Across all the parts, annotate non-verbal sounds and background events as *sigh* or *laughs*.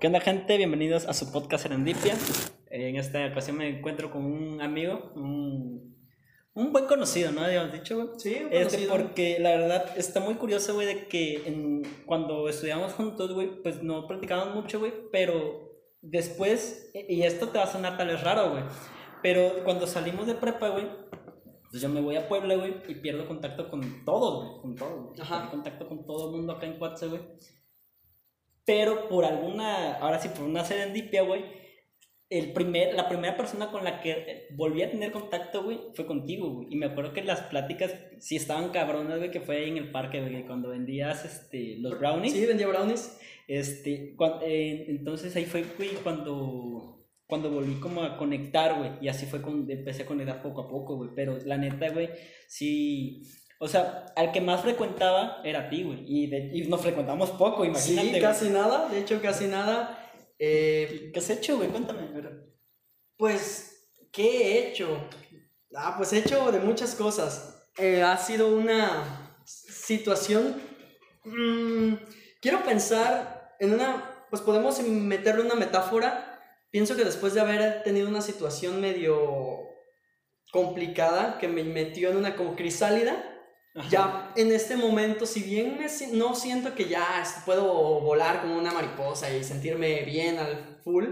¿Qué onda, gente? Bienvenidos a su podcast Serendipia. En esta ocasión me encuentro con un amigo, un, un buen conocido, ¿no? Habíamos dicho, güey. Sí, un Este, conocido. porque la verdad está muy curioso, güey, de que en- cuando estudiamos juntos, güey, pues no practicábamos mucho, güey, pero después, y esto te va a sonar tal vez raro, güey, pero cuando salimos de prepa, güey, pues yo me voy a Puebla, güey, y pierdo contacto con todos, güey, con todos, güey. Contacto con todo el mundo acá en Cuatza, güey. Pero por alguna, ahora sí, por una serendipia, güey, el primer, la primera persona con la que volví a tener contacto, güey, fue contigo, güey. Y me acuerdo que las pláticas sí estaban cabronas, güey, que fue ahí en el parque, güey, cuando vendías este, los brownies. Sí, vendía brownies. Este, eh, entonces ahí fue, güey, cuando, cuando volví como a conectar, güey. Y así fue cuando empecé a conectar poco a poco, güey. Pero la neta, güey, sí. O sea, al que más frecuentaba era a ti, güey. Y, de- y nos frecuentamos poco, imagínate. Sí, güey. casi nada, de hecho casi nada. Eh, ¿Qué has hecho, güey? Cuéntame. a ver. pues, ¿qué he hecho? Ah, pues he hecho de muchas cosas. Eh, ha sido una situación... mm, quiero pensar en una... Pues podemos meterle una metáfora. Pienso que después de haber tenido una situación medio complicada que me metió en una como crisálida, Ajá. Ya en este momento, si bien me no siento que ya puedo volar como una mariposa y sentirme bien al full,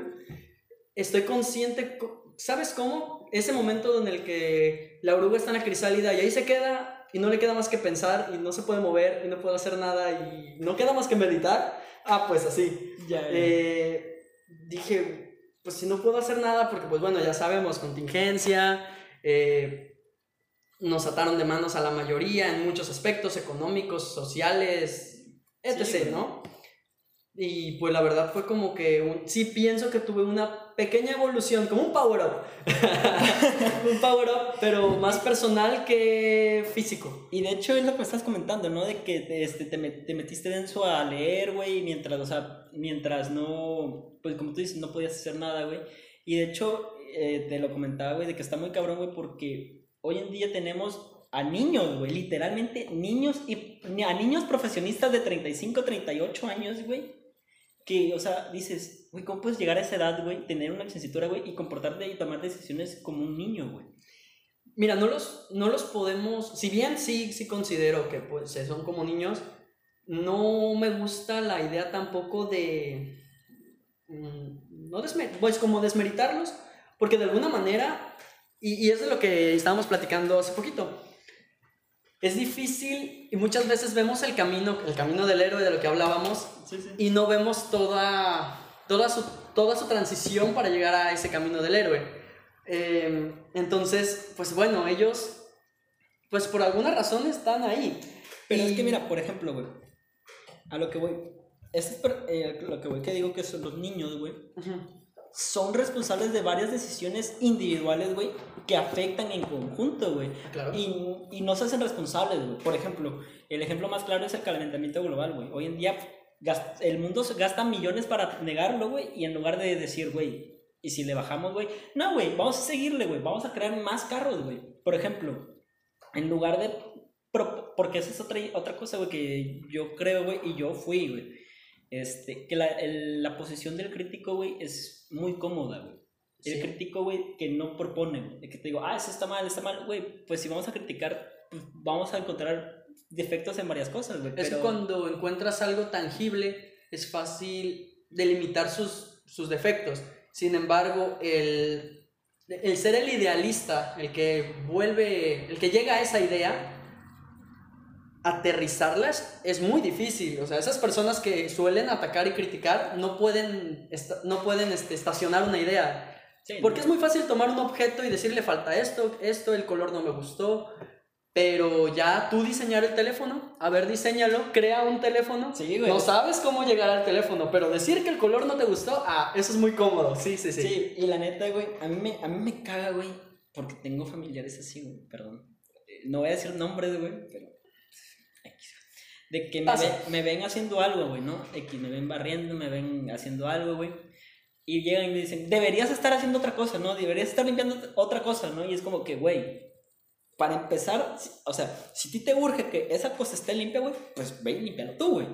estoy consciente, co- ¿sabes cómo? Ese momento en el que la oruga está en la crisálida y ahí se queda y no le queda más que pensar y no se puede mover y no puede hacer nada y no queda más que meditar. Ah, pues así. Ya, ya. Eh, dije, pues si no puedo hacer nada, porque pues bueno, ya sabemos, contingencia, eh, nos ataron de manos a la mayoría en muchos aspectos económicos, sociales, etc., Sí. ¿no? Y pues la verdad fue como que un- sí pienso que tuve una pequeña evolución, como un power up. *laughs* un power up, pero más personal que físico. Y de hecho es lo que estás comentando, ¿no? De que te, este, te metiste denso a leer, güey, mientras, o sea, mientras no, pues como tú dices, no podías hacer nada, güey. Y de hecho, eh, te lo comentaba, güey, de que está muy cabrón, güey, porque hoy en día tenemos a niños, güey, literalmente niños y a niños profesionistas de 35, 38 años, güey, que, o sea, dices, güey, ¿cómo puedes llegar a esa edad, güey, tener una licenciatura, güey, y comportarte y tomar decisiones como un niño, güey? Mira, no los, no los podemos, si bien sí, sí considero que pues son como niños, no me gusta la idea tampoco de, mm, no desme- pues como desmeritarlos, porque de alguna manera, y, y es de lo que estábamos platicando hace poquito, es difícil y muchas veces vemos el camino, el camino del héroe de lo que hablábamos, Sí, sí. y no vemos toda, toda, su, toda su transición para llegar a ese camino del héroe. Eh, entonces, pues bueno, ellos, pues por alguna razón están ahí. Pero es Y- que mira, por ejemplo, güey, a lo que voy, es eh, lo que voy que digo que son los niños, güey, Ujú. Son responsables de varias decisiones individuales, güey, que afectan en conjunto, güey. Claro. Y, y no se hacen responsables, güey. Por ejemplo, el ejemplo más claro es el calentamiento global, güey. Hoy en día gas- el mundo gasta millones para negarlo, güey, y en lugar de decir, güey, y si le bajamos, güey, no, güey, vamos a seguirle, güey, vamos a crear más carros, güey. Por ejemplo, en lugar de... Porque esa es otra, otra cosa, güey, que yo creo, güey, y yo fui, güey. Este, que la, el- la posición del crítico, güey, es muy cómoda, güey. El Sí. crítico, güey, que no propone, de que te digo, ah, eso está mal, está mal, güey, pues si vamos a criticar, pues vamos a encontrar defectos en varias cosas, güey. Es que cuando encuentras algo tangible, es fácil delimitar sus, sus defectos. Sin embargo, el, el ser el idealista, el que vuelve, el que llega a esa idea, aterrizarlas es muy difícil. O sea, esas personas que suelen atacar y criticar no pueden, no pueden este, estacionar una idea. Sí, Porque ¿no? es muy fácil tomar un objeto y decirle falta esto, esto, el color no me gustó. Pero ya tú diseñar el teléfono, a ver, diseñalo, crea un teléfono. Sí, güey. No sabes cómo llegar al teléfono, pero decir que el color no te gustó, ah, eso es muy cómodo. Sí, sí, sí. Sí, y la neta, güey, a mí me, a mí me caga, güey, porque tengo familiares así, güey, perdón. Eh, No voy a decir nombres, güey, pero... De que me, Pasa. ve- me ven haciendo algo, güey, ¿no? X, me ven barriendo, me ven haciendo algo, güey. Y llegan y me dicen, deberías estar haciendo otra cosa, ¿no? Deberías estar limpiando otra cosa, ¿no? Y es como que, güey, para empezar, o sea, si a ti te urge que esa cosa esté limpia, güey, pues ve y límpialo tú, güey.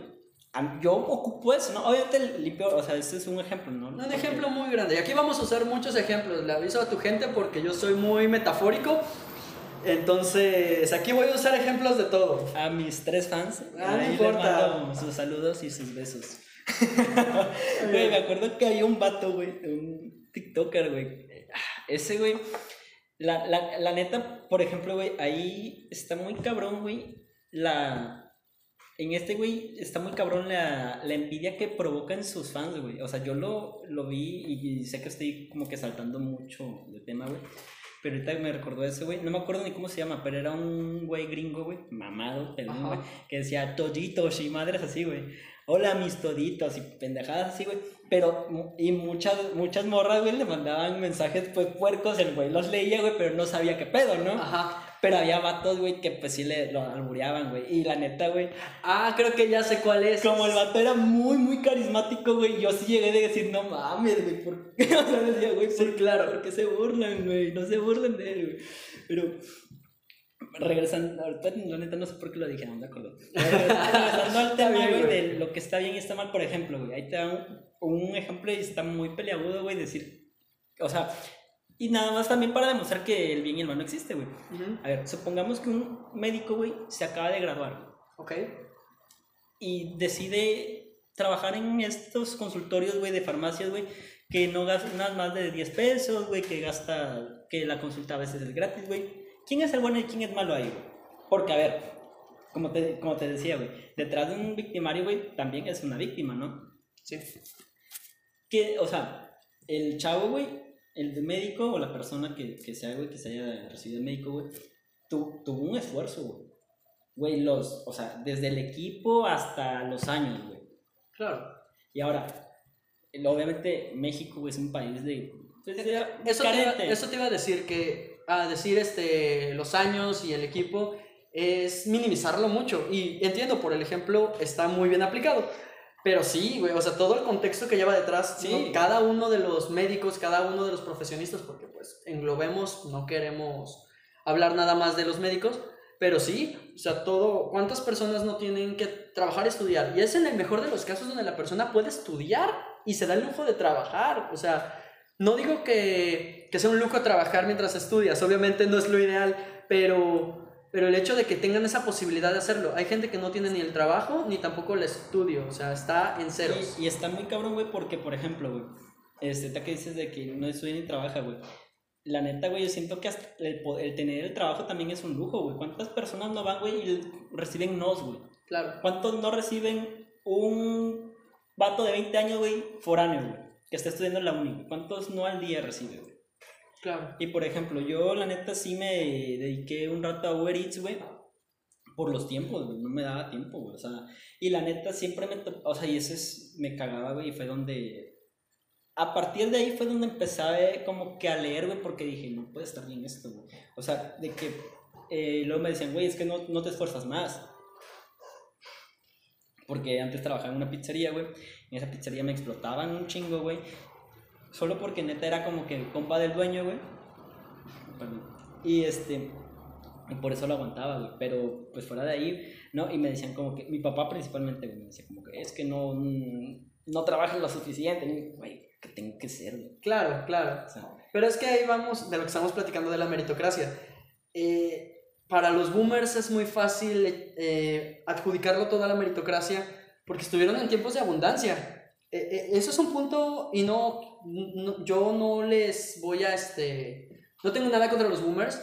yo ocupo eso, ¿no? Obviamente limpio, o sea, este es un ejemplo, ¿no? Un ejemplo muy grande. Y aquí vamos a usar muchos ejemplos. Le aviso a tu gente porque yo soy muy metafórico. Entonces, aquí voy a usar ejemplos de todo. A mis tres fans, Ah, no ahí les importa. mando sus saludos y sus besos. *laughs* Güey, me acuerdo que había un vato, güey, un TikToker, güey. Ese, güey, la, la, la neta, por ejemplo, güey, ahí está muy cabrón, güey, la... En este, güey, está muy cabrón la, la envidia que provocan sus fans, güey. O sea, yo lo, lo vi y, y sé que estoy como que saltando mucho de tema, güey. Pero ahorita me recordó ese, güey. No me acuerdo ni cómo se llama, pero era un güey gringo, güey. Mamado, güey. Que decía toditos y madres así, güey. Hola, mis toditos y pendejadas así, güey. Pero, y muchas, muchas morras, güey, le mandaban mensajes, pues, puercos. El güey los leía, güey, pero no sabía qué pedo, ¿no? Ajá. Pero había vatos, güey, que pues sí le lo albureaban, güey. Y la neta, güey, Ah, creo que ya sé cuál es. como el vato era muy, muy carismático, güey, yo sí llegué de decir, no mames, güey, ¿por qué? *laughs* O sea, decía, güey, Sí, ¿por, claro. ¿por qué se burlan, güey? No se burlen de él, güey. Pero, regresando, ahorita la neta no sé por qué lo dije, no me acuerdo. Regresando al tema, güey. de lo que está bien y está mal, por ejemplo, güey, ahí te da un, un ejemplo y está muy peleagudo, güey, decir, o sea, y nada más también para demostrar que el bien y el mal no existe, güey. Ujú. A ver, supongamos que un médico, güey, se acaba de graduar, Ok. y decide trabajar en estos consultorios, güey, de farmacias, güey, que no gastan más de 10 pesos, güey, que gasta, que la consulta a veces es gratis, güey. ¿Quién es el bueno y quién es malo ahí, güey? Porque, a ver, como te, como te decía, güey, detrás de un victimario, güey, también es una víctima, ¿no? Sí. Que, o sea, el chavo, güey, el de médico o la persona que, que sea, güey, que se haya recibido el médico, güey, tu- tuvo un esfuerzo, güey. Güey, los, o sea, desde el equipo hasta los años, güey. Claro. Y ahora, obviamente México güey, es un país de... pues, de- Eso te, iba, eso te iba a decir que a decir este los años y el equipo es minimizarlo mucho y entiendo por el ejemplo está muy bien aplicado pero sí güey o sea todo el contexto que lleva detrás Sí. ¿no? cada uno de los médicos cada uno de los profesionistas porque pues englobemos no queremos hablar nada más de los médicos pero sí o sea todo cuántas personas no tienen que trabajar estudiar y es en el mejor de los casos donde la persona puede estudiar y se da el lujo de trabajar o sea no digo que, que sea un lujo trabajar mientras estudias, obviamente no es lo ideal, pero, pero el hecho de que tengan esa posibilidad de hacerlo. Hay gente que no tiene ni el trabajo ni tampoco el estudio, o sea, está en ceros. Y, y está muy cabrón, güey, porque, por ejemplo, güey, este, que dices de que no estudia ni trabaja, güey. La neta, güey, yo siento que hasta el, el tener el trabajo también es un lujo, güey. ¿Cuántas personas no van, güey, y reciben nos, güey? Claro. ¿Cuántos no reciben un vato de 20 años, güey, foráneo, güey? Que está estudiando en la uni. ¿Cuántos no al día recibe, güey? Claro. Y por ejemplo, yo la neta sí me dediqué un rato a Uber Eats, güey. Por los tiempos, güey. No me daba tiempo, güey. O sea, y la neta siempre me... O sea, y ese es... Me cagaba, güey. Y fue donde... A partir de ahí fue donde empecé ver como que a leer, güey. Porque dije, no puede estar bien esto, güey. O sea, de que... eh, luego me decían, güey, es que no, no te esfuerzas más. Porque antes trabajaba en una pizzería, güey. En esa pizzería me explotaban un chingo, güey. Solo porque neta era como que compa del dueño, güey. Y este. Y por eso lo aguantaba, güey. Pero pues fuera de ahí, ¿no? Y me decían como que. Mi papá principalmente, güey, me decía como que es que no. mm, No trabajas lo suficiente. Y, güey, que tengo que ser, güey. Claro, claro. O sea, Pero es que ahí vamos de lo que estamos platicando de la meritocracia. Eh, para los boomers es muy fácil eh, adjudicarlo toda la meritocracia porque estuvieron en tiempos de abundancia. Eh, eh, eso es un punto y no, no- yo no les voy a este no tengo nada contra los boomers.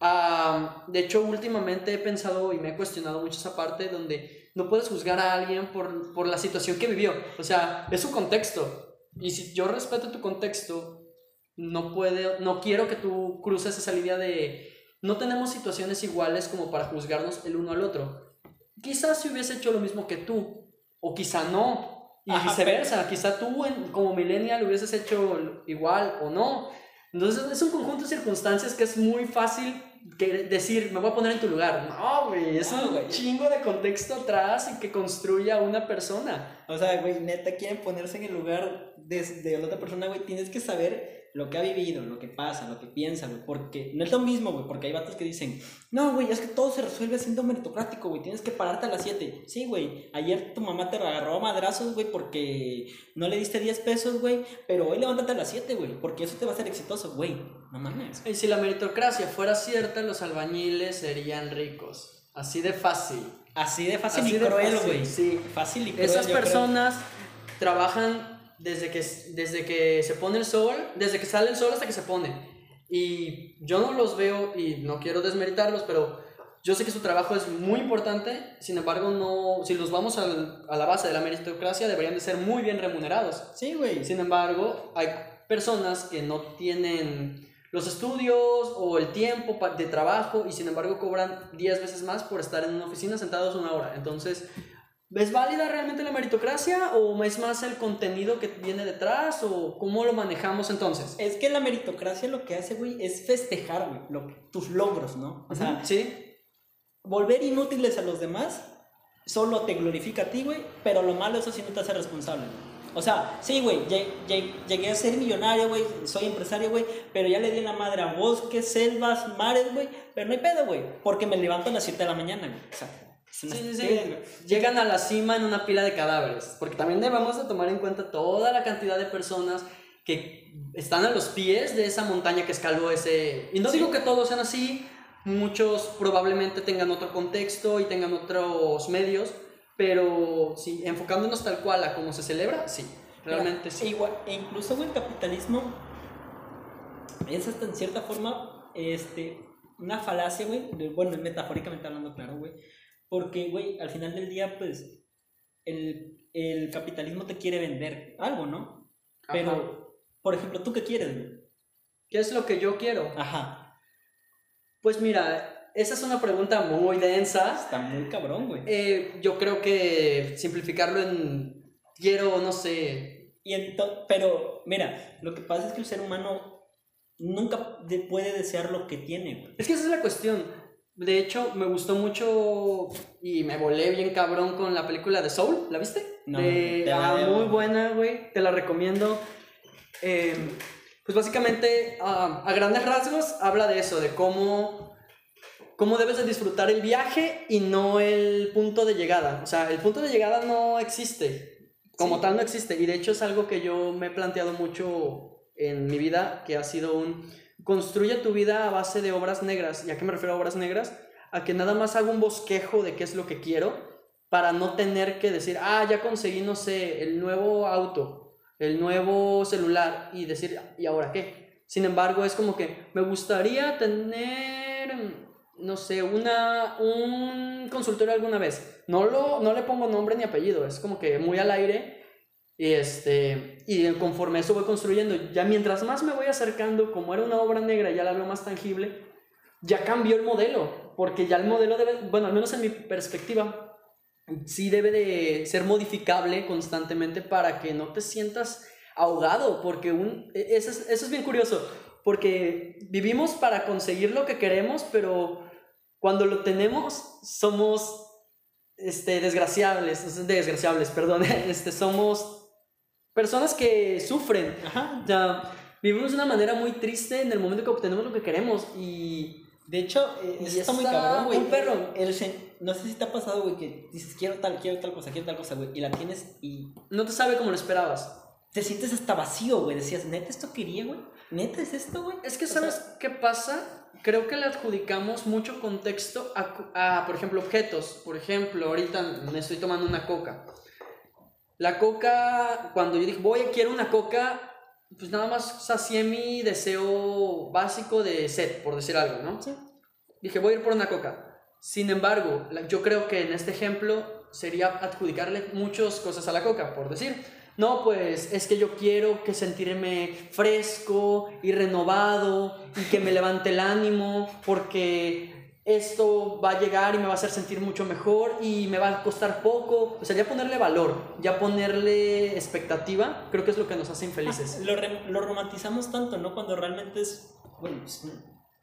Ah, de hecho, últimamente he pensado y me he cuestionado mucho esa parte donde no puedes juzgar a alguien por, por la situación que vivió. O sea, es su contexto. Y si yo respeto tu contexto, no puede, no quiero que tú cruces esa línea de no tenemos situaciones iguales como para juzgarnos el uno al otro. Quizás si hubiese hecho lo mismo que tú, o quizá no, y Ajá, viceversa, quizá tú en- como millennial hubieses hecho igual o no. Entonces es un conjunto de circunstancias que es muy fácil que decir, me voy a poner en tu lugar. No, güey, es No, un güey. chingo de contexto atrás y que construya una persona. O sea, güey, neta quieren ponerse en el lugar de, de la otra persona, güey. Tienes que saber lo que ha vivido, lo que pasa, lo que piensa, güey. Porque no es lo mismo, güey. Porque hay vatos que dicen, no, güey, es que todo se resuelve siendo meritocrático, güey. Tienes que pararte a las 7. Sí, güey. Ayer tu mamá te agarró a madrazos, güey, porque no le diste 10 pesos, güey. Pero hoy levántate a las 7, güey. Porque eso te va a hacer exitoso, güey. No mames. Y si la meritocracia fuera cierta, los albañiles serían ricos. Así de fácil. Así de fácil Así y de cruel, güey. sí. Fácil y cruel. Esas yo creo. personas trabajan desde que, desde que se pone el sol, desde que sale el sol hasta que se pone. Y yo no los veo, y no quiero desmeritarlos, pero yo sé que su trabajo es muy importante, sin embargo, no, si los vamos al- a la base de la meritocracia, deberían de ser muy bien remunerados. Sí, güey. Sin embargo, hay personas que no tienen los estudios o el tiempo de trabajo y sin embargo cobran 10 veces más por estar en una oficina sentados una hora. Entonces, ¿es válida realmente la meritocracia o es más el contenido que viene detrás o cómo lo manejamos entonces? Es que la meritocracia lo que hace, güey, es festejar, güey, lo- tus logros, ¿no? O sea, sí, volver inútiles a los demás solo te glorifica a ti, güey, pero lo malo eso sí no te hace responsable. güey. O sea, sí, güey, lle- lle- llegué a ser millonario, güey, soy empresario, güey, pero ya le di la madre a bosques, selvas, mares, güey, pero no hay pedo, güey, porque me levanto a las 7 de la mañana, güey. O sea, Sí, sí, sí. Llegan a la cima en una pila de cadáveres, porque también debemos de tomar en cuenta toda la cantidad de personas que están a los pies de esa montaña que escaló ese... Y no digo que todos sean así, muchos probablemente tengan otro contexto y tengan otros medios, pero sí, enfocándonos tal cual a cómo se celebra, sí, realmente Mira, sí. Igual, e incluso, el capitalismo es hasta en cierta forma este, una falacia, güey. Bueno, metafóricamente hablando, claro, güey. Porque, güey, al final del día, pues, el, el capitalismo te quiere vender algo, ¿no? Pero, Ajá. por ejemplo, ¿tú qué quieres, güey? ¿Qué es lo que yo quiero? Ajá. Pues mira, esa es una pregunta muy densa. Está muy cabrón, güey. Eh, yo creo que simplificarlo en quiero, no sé, Y pero, mira, lo que pasa es que el ser humano nunca de- puede desear lo que tiene, güey. Es que esa es la cuestión. De hecho, me gustó mucho y me volé bien cabrón con la película de Soul. ¿La viste? No, De- ah, muy buena, güey. Te la recomiendo. Eh, pues básicamente, ah, a grandes rasgos, habla de eso, de cómo, cómo debes de disfrutar el viaje y no el punto de llegada. O sea, el punto de llegada no existe. Como Sí. tal no existe. Y de hecho es algo que yo me he planteado mucho en mi vida, que ha sido un... Construye tu vida a base de obras negras. ¿Y a qué me refiero a obras negras? A que nada más hago un bosquejo de qué es lo que quiero para no tener que decir, ah, ya conseguí, no sé, el nuevo auto, el nuevo celular y decir, ¿y ahora qué? Sin embargo, es como que me gustaría tener, no sé, una, un consultorio alguna vez. No, lo, no le pongo nombre ni apellido, es como que muy al aire. Y, este, y conforme eso voy construyendo, ya mientras más me voy acercando, como era una obra negra, ya la veo más tangible, ya cambió el modelo, porque ya el modelo debe, bueno, al menos en mi perspectiva, sí debe de ser modificable constantemente para que no te sientas ahogado, porque un, e- eso, es, eso es bien curioso, porque vivimos para conseguir lo que queremos, pero cuando lo tenemos somos este, desgraciables, desgraciables, perdón, *laughs* este, somos personas que sufren, Ajá. o sea, vivimos de una manera muy triste en el momento que obtenemos lo que queremos y De hecho, eh, eso está muy está cabrón, güey. un perro. El no sé si te ha pasado, güey, que dices quiero tal, quiero tal cosa, quiero tal cosa, güey, y la tienes y no te sabe como lo esperabas. te sientes hasta vacío, güey. Decías, ¿neta esto quería, güey? ¿Neta es esto, güey? Es que, O sea, ¿sabes qué pasa? Creo que le adjudicamos mucho contexto a, a, por ejemplo, objetos. Por ejemplo, ahorita me estoy tomando una coca. La coca, cuando yo dije, voy, quiero una coca, pues nada más sacié mi deseo básico de sed, por decir algo, ¿no? Sí. Dije, voy a ir por una coca. Sin embargo, la- yo creo que en este ejemplo sería adjudicarle muchas cosas a la coca, por decir, no, pues es que yo quiero que sentirme fresco y renovado y que me levante el ánimo porque esto va a llegar y me va a hacer sentir mucho mejor y me va a costar poco. O sea, ya ponerle valor, ya ponerle expectativa, creo que es lo que nos hace infelices. Lo, re- lo romantizamos tanto, ¿no? Cuando realmente es, bueno, pues,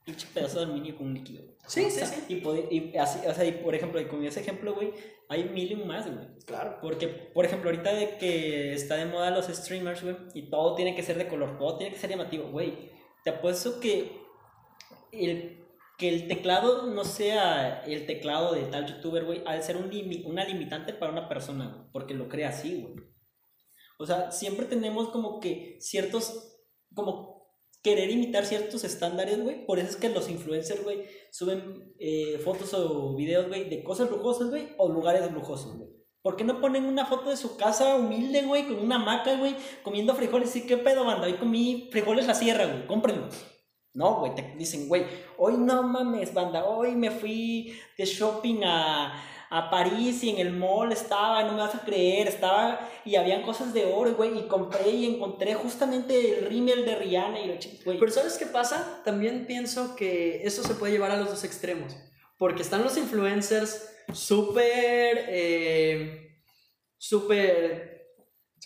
pinche pedazo de aluminio con un líquido. Sí, O sí, sea, sí. Y, así, o sea, y por ejemplo, y con ese ejemplo, güey, hay mil y un más, güey. Claro. Porque, por ejemplo, ahorita de que está de moda los streamers, güey, y todo tiene que ser de color, todo tiene que ser llamativo, güey. Te apuesto que el, que el teclado no sea el teclado de tal youtuber, güey, de ser un limi- una limitante para una persona, güey, porque lo crea así, güey. O sea, siempre tenemos como que ciertos, como querer imitar ciertos estándares, güey. Por eso es que los influencers, güey, suben eh, fotos o videos, güey, de cosas lujosas, güey, o lugares lujosos, güey. ¿Por qué no ponen una foto de su casa humilde, güey, con una hamaca, güey, comiendo frijoles? Sí, ¿qué pedo, banda? Hoy comí frijoles la sierra, güey, cómprenlos. No, güey, te dicen, güey, hoy no mames, banda, hoy me fui de shopping a, a París y en el mall estaba, no me vas a creer, estaba y habían cosas de oro, güey, y compré y encontré justamente el rímel de Rihanna y lo güey. Pero ¿sabes qué pasa? También pienso que eso se puede llevar a los dos extremos. Porque están los influencers súper... Eh, súper...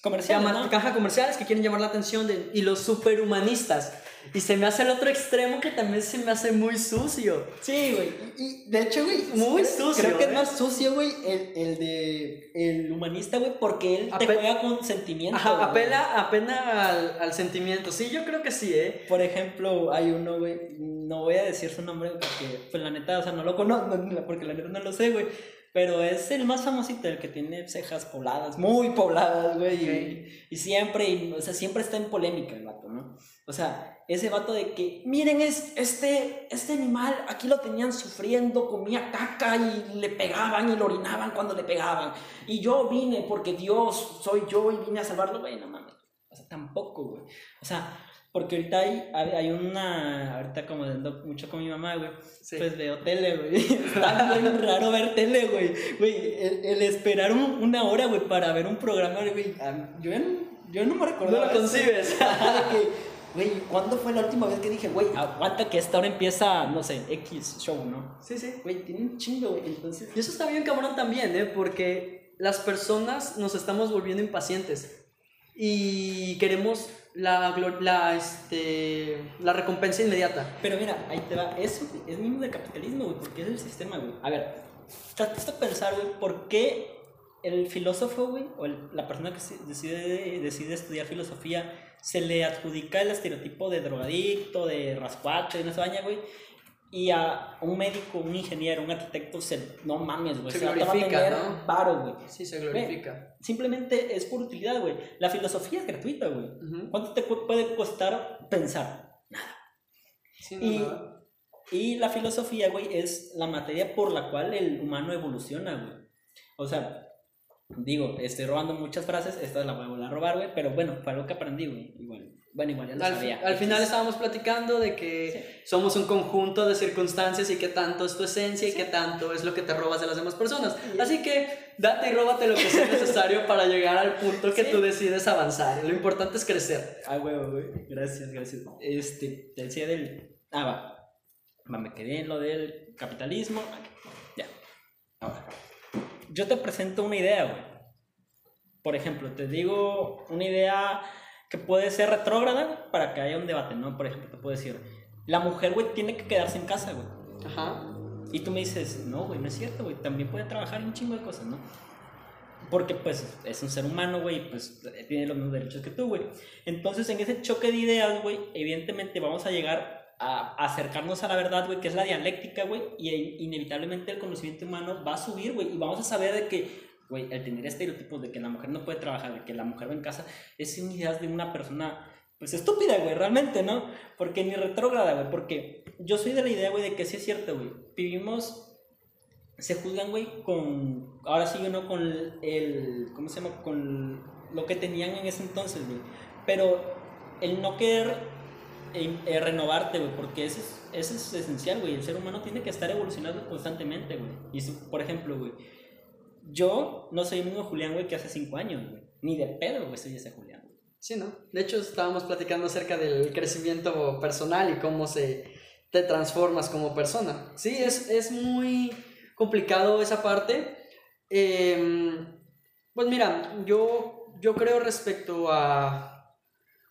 comercial, llama- ¿no? Caja comerciales que quieren llamar la atención de, y los superhumanistas. Y se me hace el otro extremo que también se me hace muy sucio. Sí, güey. Y y de hecho, güey, Muy creo- sucio, Creo que ¿eh? es más sucio, güey, el, el de el humanista, güey, porque él te Ape- juega con sentimiento. Ajá, apela, apena al, al sentimiento. Sí, yo creo que sí, ¿eh? Por ejemplo, hay uno, güey, no voy a decir su nombre porque, pues la neta, o sea, no lo conozco, no- porque la neta no lo sé, güey. Pero es el más famosito, el que tiene cejas pobladas, muy pobladas, güey. y- Y, siempre, y, o sea, siempre está en polémica el vato, ¿no? O sea, ese vato de que, miren, es, este, este animal, aquí lo tenían sufriendo, comía caca y le pegaban y lo orinaban cuando le pegaban. Y yo vine porque Dios soy yo y vine a salvarlo, güey, no mames. O sea, tampoco, güey. O sea, porque ahorita hay, hay una, ahorita como ando mucho con mi mamá, güey, Sí. pues veo tele, güey. *laughs* Está bien raro ver tele, güey. Güey, el, el esperar un- una hora, güey, para ver un programa, güey. Yo, yo no me recuerdo. No lo concibes. *laughs* Que, güey, ¿cuándo fue la última vez que dije, güey, aguanta que esta hora empieza, no sé, X show, ¿no? Sí, sí. Güey, tiene un chingo, güey. Entonces, Y eso está bien cabrón también, ¿eh? Porque las personas nos estamos volviendo impacientes y queremos la, la, este, la recompensa inmediata. Pero mira, ahí te va. Eso es mismo del capitalismo, güey, porque es el sistema, güey. A ver, trataste de pensar, güey, por qué el filósofo, güey, o el- la persona que decide, decide estudiar filosofía, se le adjudica el estereotipo de drogadicto, de rascuacho, de no se baña, güey. Y a un médico, un ingeniero, un arquitecto, se, no mames, güey. Se a glorifica, ¿no? güey. Sí, se glorifica. Simplemente es por utilidad, güey. La filosofía es gratuita, güey. ¿Cuánto te puede costar pensar? Sí, no, Y, nada. y la filosofía, güey, es la materia por la cual el humano evoluciona, güey. O sea, digo, estoy robando muchas frases, esta la voy a volver a robar, güey, pero bueno, fue algo que aprendí, güey. Igual, bueno, igual ya lo al, sabía. al final estábamos platicando de que somos un conjunto de circunstancias y que tanto es tu esencia y que tanto es lo que te robas de las demás personas. Así que date y róbate lo que sea *laughs* necesario para llegar al punto que Sí. tú decides avanzar. Lo importante es crecer. Ah, güey, güey, gracias, gracias. Este, te decía del... Ah, va. Va, me quedé en lo del capitalismo. Ya. Ahora. Yo te presento una idea, güey. Por ejemplo, te digo una idea que puede ser retrógrada para que haya un debate, ¿no? Por ejemplo, te puedo decir, la mujer, güey, tiene que quedarse en casa, güey. Ajá. Y tú me dices, no, güey, no es cierto, güey, también puede trabajar un chingo de cosas, ¿no? Porque, pues, es un ser humano, güey, y, pues, tiene los mismos derechos que tú, güey. Entonces, en ese choque de ideas, güey, evidentemente vamos a llegar a acercarnos a la verdad, güey, que es la dialéctica, güey, y inevitablemente el conocimiento humano va a subir, güey, y vamos a saber de que, güey, el tener estereotipos de que la mujer no puede trabajar, de que la mujer va en casa, es una idea de una persona, pues, estúpida, güey, realmente, ¿no? Porque ni retrógrada, güey, porque yo soy de la idea, güey, de que sí es cierto, güey. Vivimos, se juzgan, güey, con, ahora sí, ¿no? Con el, ¿cómo se llama? Con lo que tenían en ese entonces, güey. Pero el no querer eh, eh, renovarte, güey, porque eso es, eso es esencial, güey. El ser humano tiene que estar evolucionando constantemente, güey. Y por ejemplo, güey, yo no soy el mismo Julián, güey, que hace cinco años, güey. Ni de pedo, güey, soy ese Julián. Sí, ¿no? De hecho, estábamos platicando acerca del crecimiento personal y cómo se te transformas como persona. Sí, es, es muy complicado esa parte. Em, pues mira, yo, yo creo respecto a,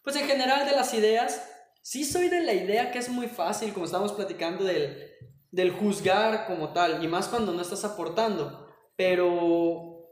pues en general de las ideas, sí soy de la idea que es muy fácil, como estamos platicando, del, del juzgar como tal, y más cuando no estás aportando, pero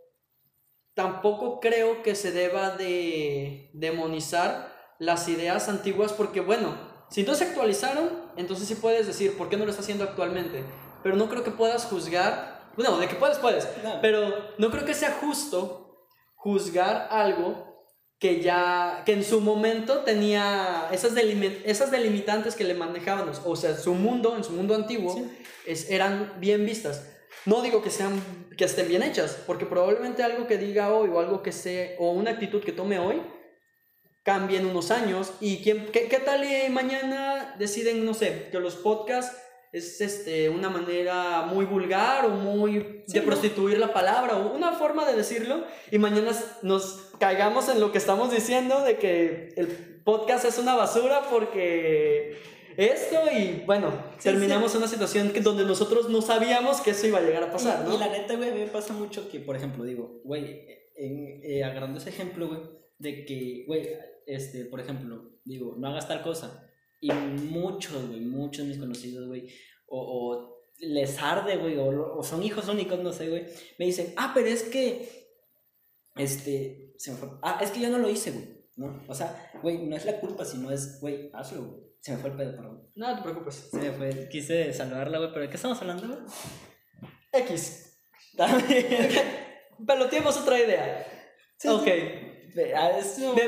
tampoco creo que se deba de demonizar las ideas antiguas porque, bueno, si no se actualizaron, entonces sí puedes decir, ¿por qué no lo está haciendo actualmente? Pero no creo que puedas juzgar, bueno, de que puedes, puedes, No. pero no creo que sea justo juzgar algo que ya, que en su momento tenía esas, delimi- esas delimitantes que le manejábamos, o sea, su mundo, en su mundo antiguo, Sí. es, eran bien vistas. No digo que sean, que estén bien hechas, porque probablemente algo que diga hoy o algo que sé, o una actitud que tome hoy, cambie en unos años. ¿Y quién, qué, qué tal y mañana deciden, no sé, que los podcasts es este, una manera muy vulgar o muy Sí, de ¿no? prostituir la palabra o una forma de decirlo y mañana nos caigamos en lo que estamos diciendo de que el podcast es una basura porque esto y bueno, Sí, terminamos sí. en una situación que, donde nosotros no sabíamos que eso iba a llegar a pasar, y, ¿no? y la neta, güey, me pasa mucho que, por ejemplo, digo, güey, eh, agarrando ese ejemplo, güey, de que, güey, este, por ejemplo, digo, no hagas tal cosa. Y muchos, güey, muchos de mis conocidos, güey, o, o les arde, güey, o, o son hijos únicos, no sé, güey, me dicen, ah, pero es que, este, se me fue, ah, es que yo no lo hice, güey, ¿no? O sea, güey, no es la culpa, sino es, güey, hazlo, güey. Se me fue el pedo, perdón. No te preocupes. Se me fue, quise saludarla, güey, pero ¿de qué estamos hablando, güey? X. *laughs* Peloteemos otra idea. Sí, ok.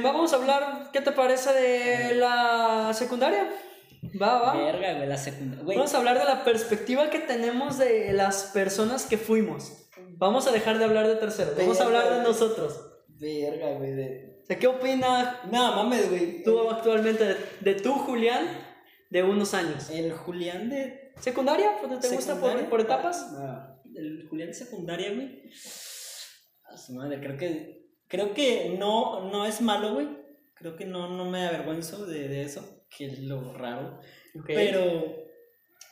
Vamos a hablar, ¿qué te parece de la secundaria? Va, va. Verga, güey, la secundaria. Güey, Vamos a hablar de la perspectiva que tenemos de las personas que fuimos. Vamos a dejar de hablar de terceros. Vamos a hablar de nosotros. verga, güey. De... O sea, ¿qué opinas No, mames, güey. tú actualmente de, de tú, Julián, de unos años? El Julián de. ¿Secundaria? ¿Te gusta por, etapas? No, el Julián de secundaria, güey. A su madre, creo que. Creo que no, no es malo, güey. Creo que no, no me avergüenzo de, de eso, que es lo raro. Ok. Pero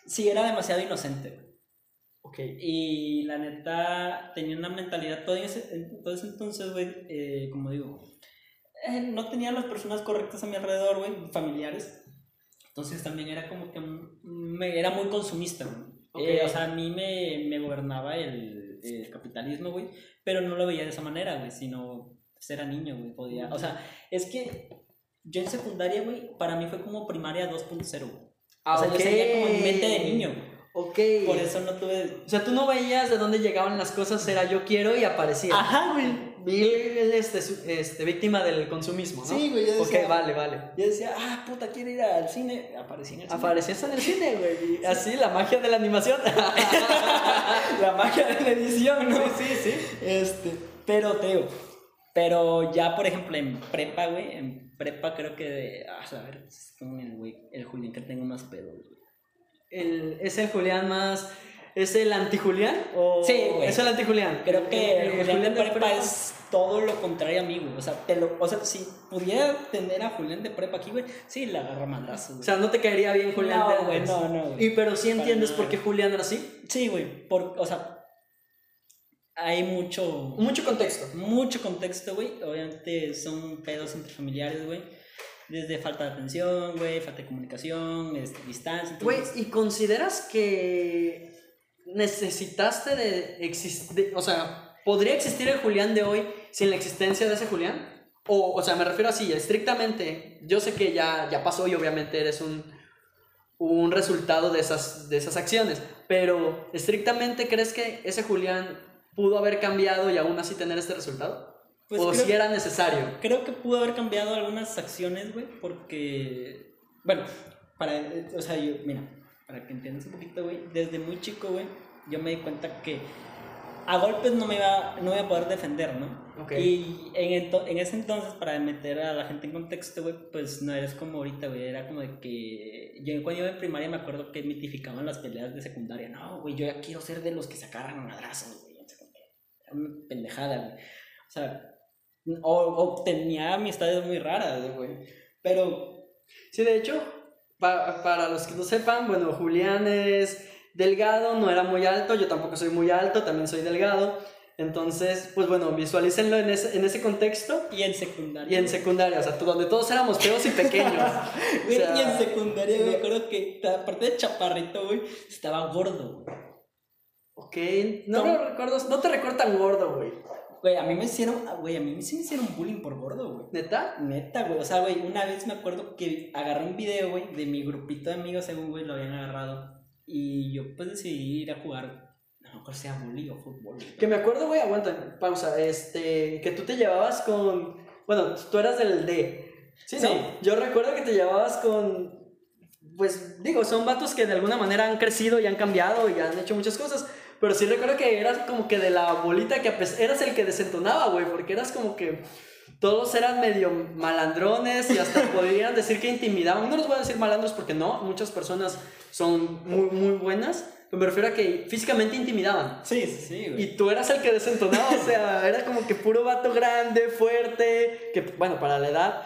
sí era demasiado inocente, güey. Ok. Y la neta tenía una mentalidad todo ese, entonces, güey, eh, como digo, eh, no tenía las personas correctas a mi alrededor, güey, familiares. Entonces también era como que me, era muy consumista, güey. Ok. Eh, o sea, a mí me, me gobernaba el, el capitalismo, güey, pero no lo veía de esa manera, güey, sino pues, era niño, güey, podía. O sea, es que yo en secundaria, güey, para mí fue como primaria 2.0, güey. O sea, yo seguía como en mente de niño, güey. Ok. Por eso no tuve O sea, tú no veías de dónde llegaban las cosas, era yo quiero y aparecía. Ajá, güey. Vi este, este, víctima del consumismo, ¿no? Sí, güey, yo Ok, decía- vale, vale. Yo decía, ah, puta, quiero ir al cine. Aparecí en el cine. Aparecías en el cine, güey. y Así, la magia de la animación. *laughs* La magia de la edición, ¿no? sí, sí. Este, pero, Teo. Pero ya, por ejemplo, en prepa, güey. En prepa creo que de. Ah, a ver, es como el güey. El Julián que tengo más pedo, güey. El, ¿Es el Julián más. ¿Es el anti-Julián? ¿O Sí, güey. Es el anti-Julián. Creo que el, Julián, de prepa, prepa es todo lo contrario a mí, güey. O sea, te lo, o sea, si pudiera tener a Julián de prepa aquí, güey, sí, la agarra madrazo, O sea, no te caería bien Julián No, de güey, no, no, güey. Y pero sí entiendes por qué Julián era así. Sí, güey. Por, o sea, hay mucho. Mucho contexto. Mucho contexto, güey. Obviamente son pedos entre familiares, güey. Desde falta de atención, güey, falta de comunicación, este, distancia. Güey, ¿y consideras que necesitaste de existir, o sea, podría existir el Julián de hoy sin la existencia de ese Julián? O, o sea, me refiero así, estrictamente, yo sé que ya, ya pasó y obviamente eres un, un resultado de esas, de esas acciones, pero estrictamente crees que ese Julián pudo haber cambiado y aún así tener este resultado? Pues ¿O si era necesario? Creo que pudo haber cambiado algunas acciones, güey, porque. Bueno, para. O sea, yo, mira, para que entiendas un poquito, güey, desde muy chico, güey, yo me di cuenta que a golpes no me iba, no me iba a poder defender, ¿no? Ok. Y en, ento- en ese entonces, para meter a la gente en contexto, güey, pues no eres como ahorita, güey, era como de que. Yo cuando iba en primaria me acuerdo que mitificaban las peleas de secundaria. No, güey, yo ya quiero ser de los que sacaran a madrazos, güey, en secundaria. Era una pendejada, güey. O sea, o, o tenía amistades muy raras, güey. Pero, Sí, de hecho, pa- para los que no sepan, bueno, Julián es delgado, no era muy alto, yo tampoco soy muy alto, también soy delgado, Entonces, pues bueno, visualícenlo en ese, en ese contexto. Y en secundaria. Y en secundaria, o sea, donde todos éramos feos y pequeños. *laughs* Y en secundaria, güey, me acuerdo que aparte de chaparrito, güey, estaba gordo, güey. Ok, no, lo recuerdo, no te recuerdo tan gordo, güey. Güey, a mí me hicieron, güey, a mí me hicieron bullying por gordo, güey. ¿Neta? Neta, güey. O sea, güey, una vez me acuerdo que agarré un video, güey, de mi grupito de amigos, según, güey, lo habían agarrado. Y yo, pues, decidí ir a jugar no creo sea bullying o fútbol. Que me acuerdo, güey, aguanta, pausa. Este, que tú te llevabas con. Bueno, tú eras del D. Sí, sí. Yo recuerdo que te llevabas con. Pues digo, son vatos que de alguna manera han crecido y han cambiado y han hecho muchas cosas. Pero sí recuerdo que eras como que de la bolita que eras el que desentonaba, güey, porque eras como que todos eran medio malandrones y hasta *laughs* podrían decir que intimidaban. No los voy a decir malandros porque no, muchas personas son muy, muy buenas. Pero me refiero a que físicamente intimidaban. Sí, sí, sí. Güey. Y tú eras el que desentonaba, o sea, *laughs* era como que puro vato grande, fuerte, que bueno, para la edad.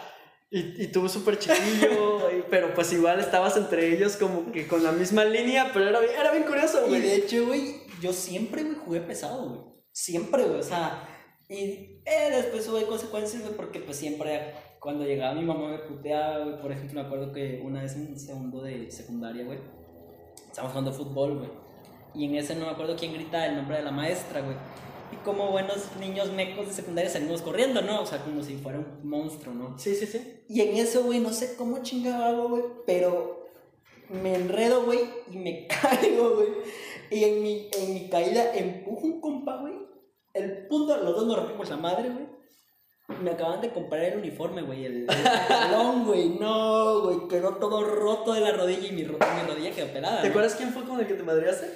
Y, y tú súper chiquillo, *laughs* pero pues igual estabas entre ellos como que con la misma línea, pero era, era bien curioso, güey. Y de hecho, güey, yo siempre, güey, jugué pesado, güey. Siempre, güey, o sea, y eh, después hubo consecuencias, güey, porque pues siempre cuando llegaba mi mamá me puteaba, güey. Por ejemplo, me acuerdo que una vez en segundo de secundaria, güey, estábamos jugando fútbol, güey. Y en ese no me acuerdo quién grita el nombre de la maestra, güey. Y como buenos niños mecos de secundaria salimos corriendo, ¿no? O sea, como si fuera un monstruo, ¿no? Sí, sí, sí. Y en eso, güey, no sé cómo chingaba algo, güey, pero me enredo, güey, y me *laughs* caigo, güey. Y en mi, en mi caída empujo un compa, güey. El punto, los dos nos rompimos la madre, güey. Me acaban de comprar el uniforme, güey. El, el *laughs* güey. No, güey. Quedó todo roto de la rodilla y mi, mi rodilla quedó pelada. ¿Te acuerdas quién fue con el que te madreaste?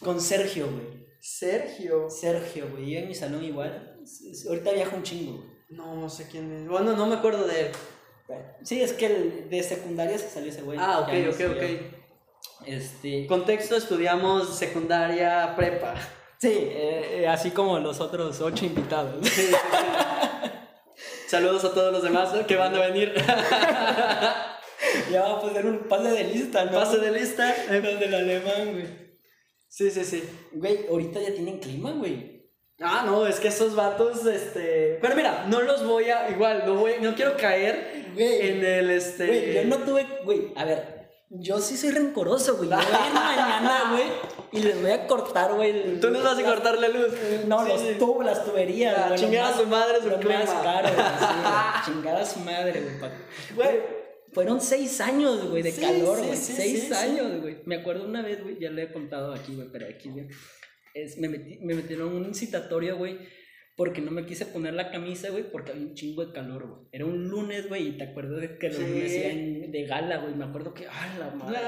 Con Sergio, güey. Sergio. Sergio, güey. Yo en mi salón igual. Ahorita viaja un chingo, güey. No, no sé quién es. Bueno, no me acuerdo de él. Sí, es que el de secundaria se salió ese güey. Ah, ok, ok, ok. Este... Contexto, estudiamos secundaria, prepa. Sí, eh, eh, así como los otros ocho invitados. Saludos a todos los demás que van a venir. ya va a poner un pase de lista, ¿no? Pase de lista. Los del alemán, güey. Sí, sí, sí. Güey, ahorita ya tienen clima, güey. Ah, no, es que esos vatos, este... Pero mira, no los voy a... Igual, no, voy, no quiero caer en el, este... Güey, yo no tuve... Güey, a ver, yo sí soy rencoroso, güey. Yo voy a ir mañana, *laughs* güey, y les voy a cortar, güey. ¿Tú no vas a cortar la luz? No, los tubos, las tuberías, ah, *laughs* Chingar a su madre su más caro, güey. chingar a su madre, güey. Güey, fueron seis años, güey, de calor, güey. seis años, güey. Me acuerdo una vez, güey, ya le he contado aquí, güey, pero aquí, güey. me, metí, me metieron un citatorio, güey porque no me quise poner la camisa, güey, porque había un chingo de calor, güey. Era un lunes, güey, y te acuerdas de que los lunes iban de gala, güey. Me acuerdo que, ah, la madre.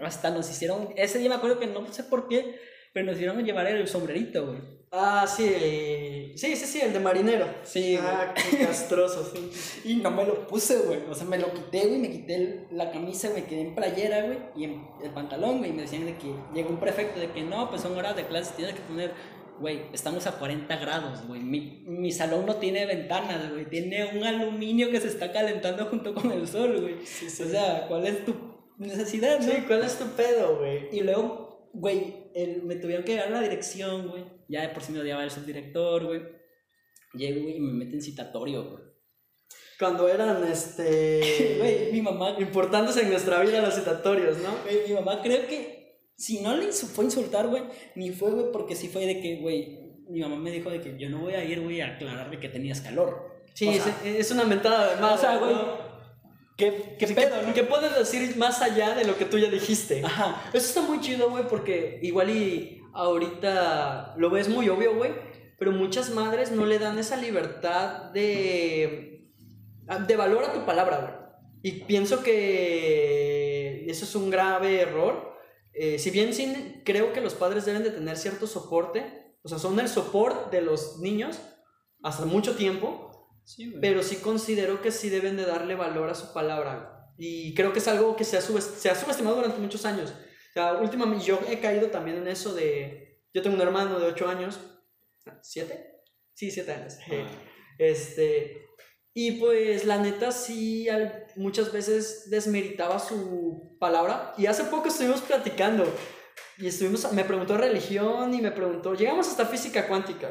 Hasta nos hicieron, ese día me acuerdo que no sé por qué, pero nos hicieron llevar el sombrerito, güey. Ah, sí, sí, sí, sí, el de marinero. Sí, Ah, qué castroso, sí. Y no me lo puse, güey. O sea, me lo quité, güey, me quité la camisa, me quedé en playera, güey, y en el pantalón, güey. Y me decían de que llegó un prefecto de que no, pues son horas de clase, tienes que poner güey, estamos a 40 grados, güey. Mi, mi, salón no tiene ventanas, güey. Tiene un aluminio que se está calentando junto con el sol, güey. O sea, ¿cuál es tu necesidad, no? Sí, ¿cuál es tu pedo, güey? Y luego, güey, me tuvieron que dar la dirección, güey. Ya de por sí me odiaba el subdirector, güey. Llego, güey, y me meten citatorio, güey. Cuando eran, este... *laughs* Güey, mi mamá... Importantes en nuestra vida los citatorios, ¿no? Güey, mi mamá creo que si no le fue a insultar, güey, ni fue, güey, porque sí fue de que, güey, mi mamá me dijo de que yo no voy a ir, güey, a aclararle que tenías calor. Sí, es, una mentada de más. O sea, güey, ¿qué, qué pedo, ¿no? ¿Qué puedes decir más allá de lo que tú ya dijiste? Ajá. Eso está muy chido, güey, porque igual y ahorita lo ves muy obvio, güey, pero muchas madres no le dan esa libertad de, de valor a tu palabra, güey. Y pienso que eso es un grave error eh, si bien sí, creo que los padres deben de tener cierto soporte, o sea, son el soporte de los niños hasta mucho tiempo, pero sí considero que sí deben de darle valor a su palabra. Y creo que es algo que se ha, se ha subestimado durante muchos años. O sea, últimamente yo he caído también en eso de... Yo tengo un hermano de 8 años. ¿7? Sí, 7 años. Ah. *laughs* Este, y pues la neta sí muchas veces desmeritaba su palabra. Y hace poco estuvimos platicando. Y estuvimos, me preguntó religión y me preguntó, llegamos hasta física cuántica.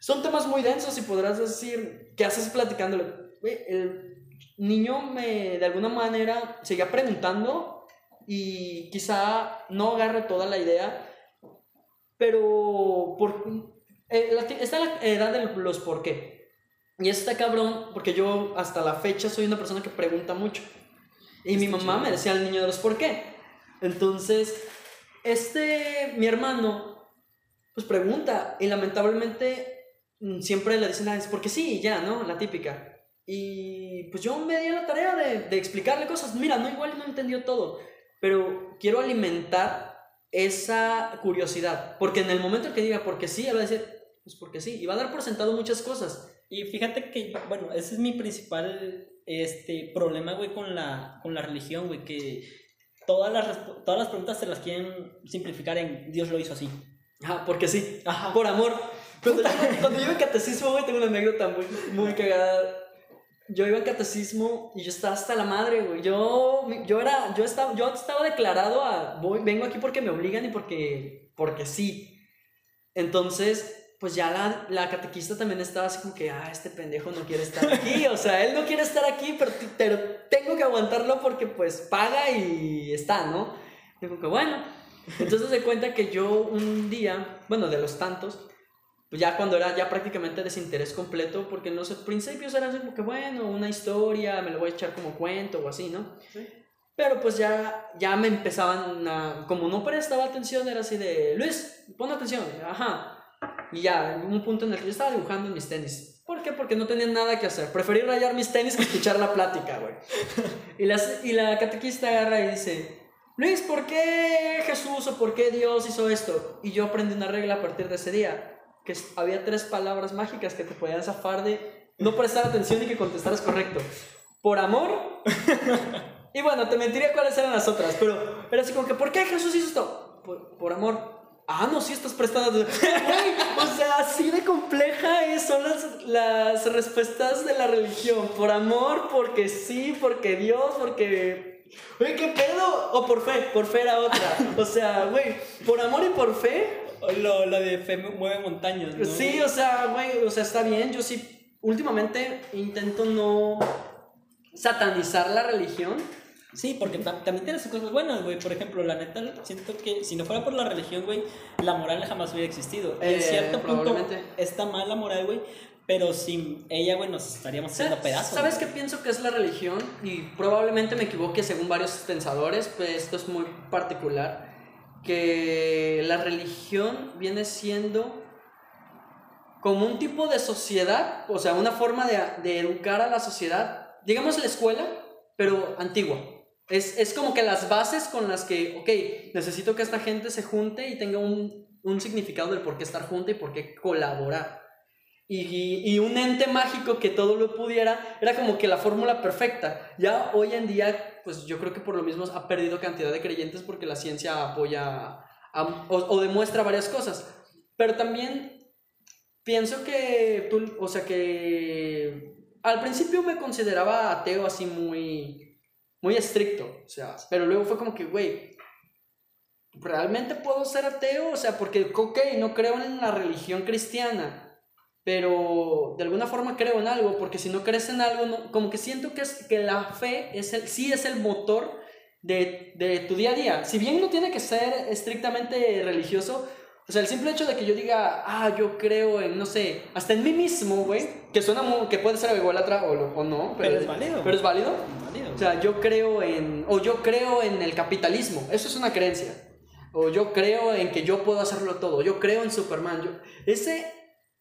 Son temas muy densos y podrás decir, ¿qué haces platicándole? El niño me, de alguna manera, seguía preguntando y quizá no agarre toda la idea, pero por, eh, la- está la edad de los por qué. Y está cabrón, porque yo hasta la fecha soy una persona que pregunta mucho. Y mi mamá chido. me decía el niño de los por qué. Entonces, este, mi hermano, pues pregunta. Y lamentablemente mm, siempre le dicen, ah, es porque sí, y ya, ¿no? La típica. Y pues yo me di a la tarea de, de explicarle cosas. Mira, no igual no entendió todo, pero quiero alimentar esa curiosidad. Porque en el momento en que diga porque sí, él va a decir, pues porque sí. Y va a dar por sentado muchas cosas. Y fíjate que, bueno, ese es mi principal este, problema, güey, con la, con la religión, güey, que todas las, todas las preguntas se las quieren simplificar en Dios lo hizo así. Ah, porque sí. Ajá. Por amor. Cuando yo, cuando yo iba en catecismo, güey, tengo una anécdota muy, muy cagada. Yo iba en catecismo y yo estaba hasta la madre, güey. Yo, yo era, yo estaba, yo estaba declarado a, voy, vengo aquí porque me obligan y porque, porque sí. Entonces, pues ya la, la catequista también estaba así como que, ah, este pendejo no quiere estar aquí. O sea, él no quiere estar aquí, pero, pero tengo que aguantarlo porque pues paga y está, ¿no? Digo que bueno. Entonces se cuenta que yo un día, bueno, de los tantos, pues ya cuando era ya prácticamente desinterés completo, porque en los principios era así como que, bueno, una historia, me lo voy a echar como cuento o así, ¿no? Pero pues ya, ya me empezaban a, como no prestaba atención, era así de, Luis, pon atención, ajá. Y ya, en un punto en el que yo estaba dibujando en mis tenis. ¿Por qué? Porque no tenía nada que hacer. Preferí rayar mis tenis que escuchar la plática, güey. Y, las, y la catequista agarra y dice, Luis, ¿por qué Jesús o por qué Dios hizo esto? Y yo aprendí una regla a partir de ese día, que había tres palabras mágicas que te podían zafar de no prestar atención y que contestaras correcto. Por amor. *laughs* y bueno, te mentiría cuáles eran las otras, pero era así como que, ¿por qué Jesús hizo esto? Por, por amor. Ah, no, sí estás atención. *laughs* Güey, o sea, así de compleja es- son las, las respuestas de la religión. Por amor, porque sí, porque Dios, porque... Güey, ¿qué pedo? O por fe, por fe era otra. O sea, güey, por amor y por fe, Lo, lo de fe mueve montañas, ¿no? Sí, o sea, güey, o sea, está bien. Yo sí, últimamente intento no satanizar la religión. Sí, porque ta- también tiene sus cosas buenas, güey. Por ejemplo, la neta, siento que si no fuera por la religión, güey, la moral jamás hubiera existido. Eh, en cierto punto está mal la moral, güey, pero sin ella, güey, nos estaríamos haciendo pedazos. ¿Sabes qué pienso que es la religión? Y probablemente me equivoque según varios pensadores, pues esto es muy particular. Que la religión viene siendo como un tipo de sociedad, o sea, una forma de, de educar a la sociedad, digamos la escuela, pero antigua. Es, es como que las bases con las que, ok, necesito que esta gente se junte y tenga un, un significado del por qué estar junta y por qué colaborar. Y, y, y un ente mágico que todo lo pudiera, era como que la fórmula perfecta. Ya hoy en día, pues yo creo que por lo mismo ha perdido cantidad de creyentes porque la ciencia apoya a- o, o demuestra varias cosas. Pero también pienso que tú, o sea que al principio me consideraba ateo así muy, muy estricto, o sea, pero luego fue como que, güey, ¿realmente puedo ser ateo? O sea, porque, ok, no creo en la religión cristiana, pero de alguna forma creo en algo, porque si no crees en algo, como que siento que, es, que la fe es el, sí es el motor de, de tu día a día. Si bien no tiene que ser estrictamente religioso, o sea, el simple hecho de que yo diga, ah, yo creo en, no sé, hasta en mí mismo, güey, que suena muy, que puede ser ególatra o, o no, pero, Pero es válido. Pero es válido. Válido, O sea, yo creo en, o yo creo en el capitalismo, eso es una creencia. O yo creo en que yo puedo hacerlo todo, yo creo en Superman. Yo, ese,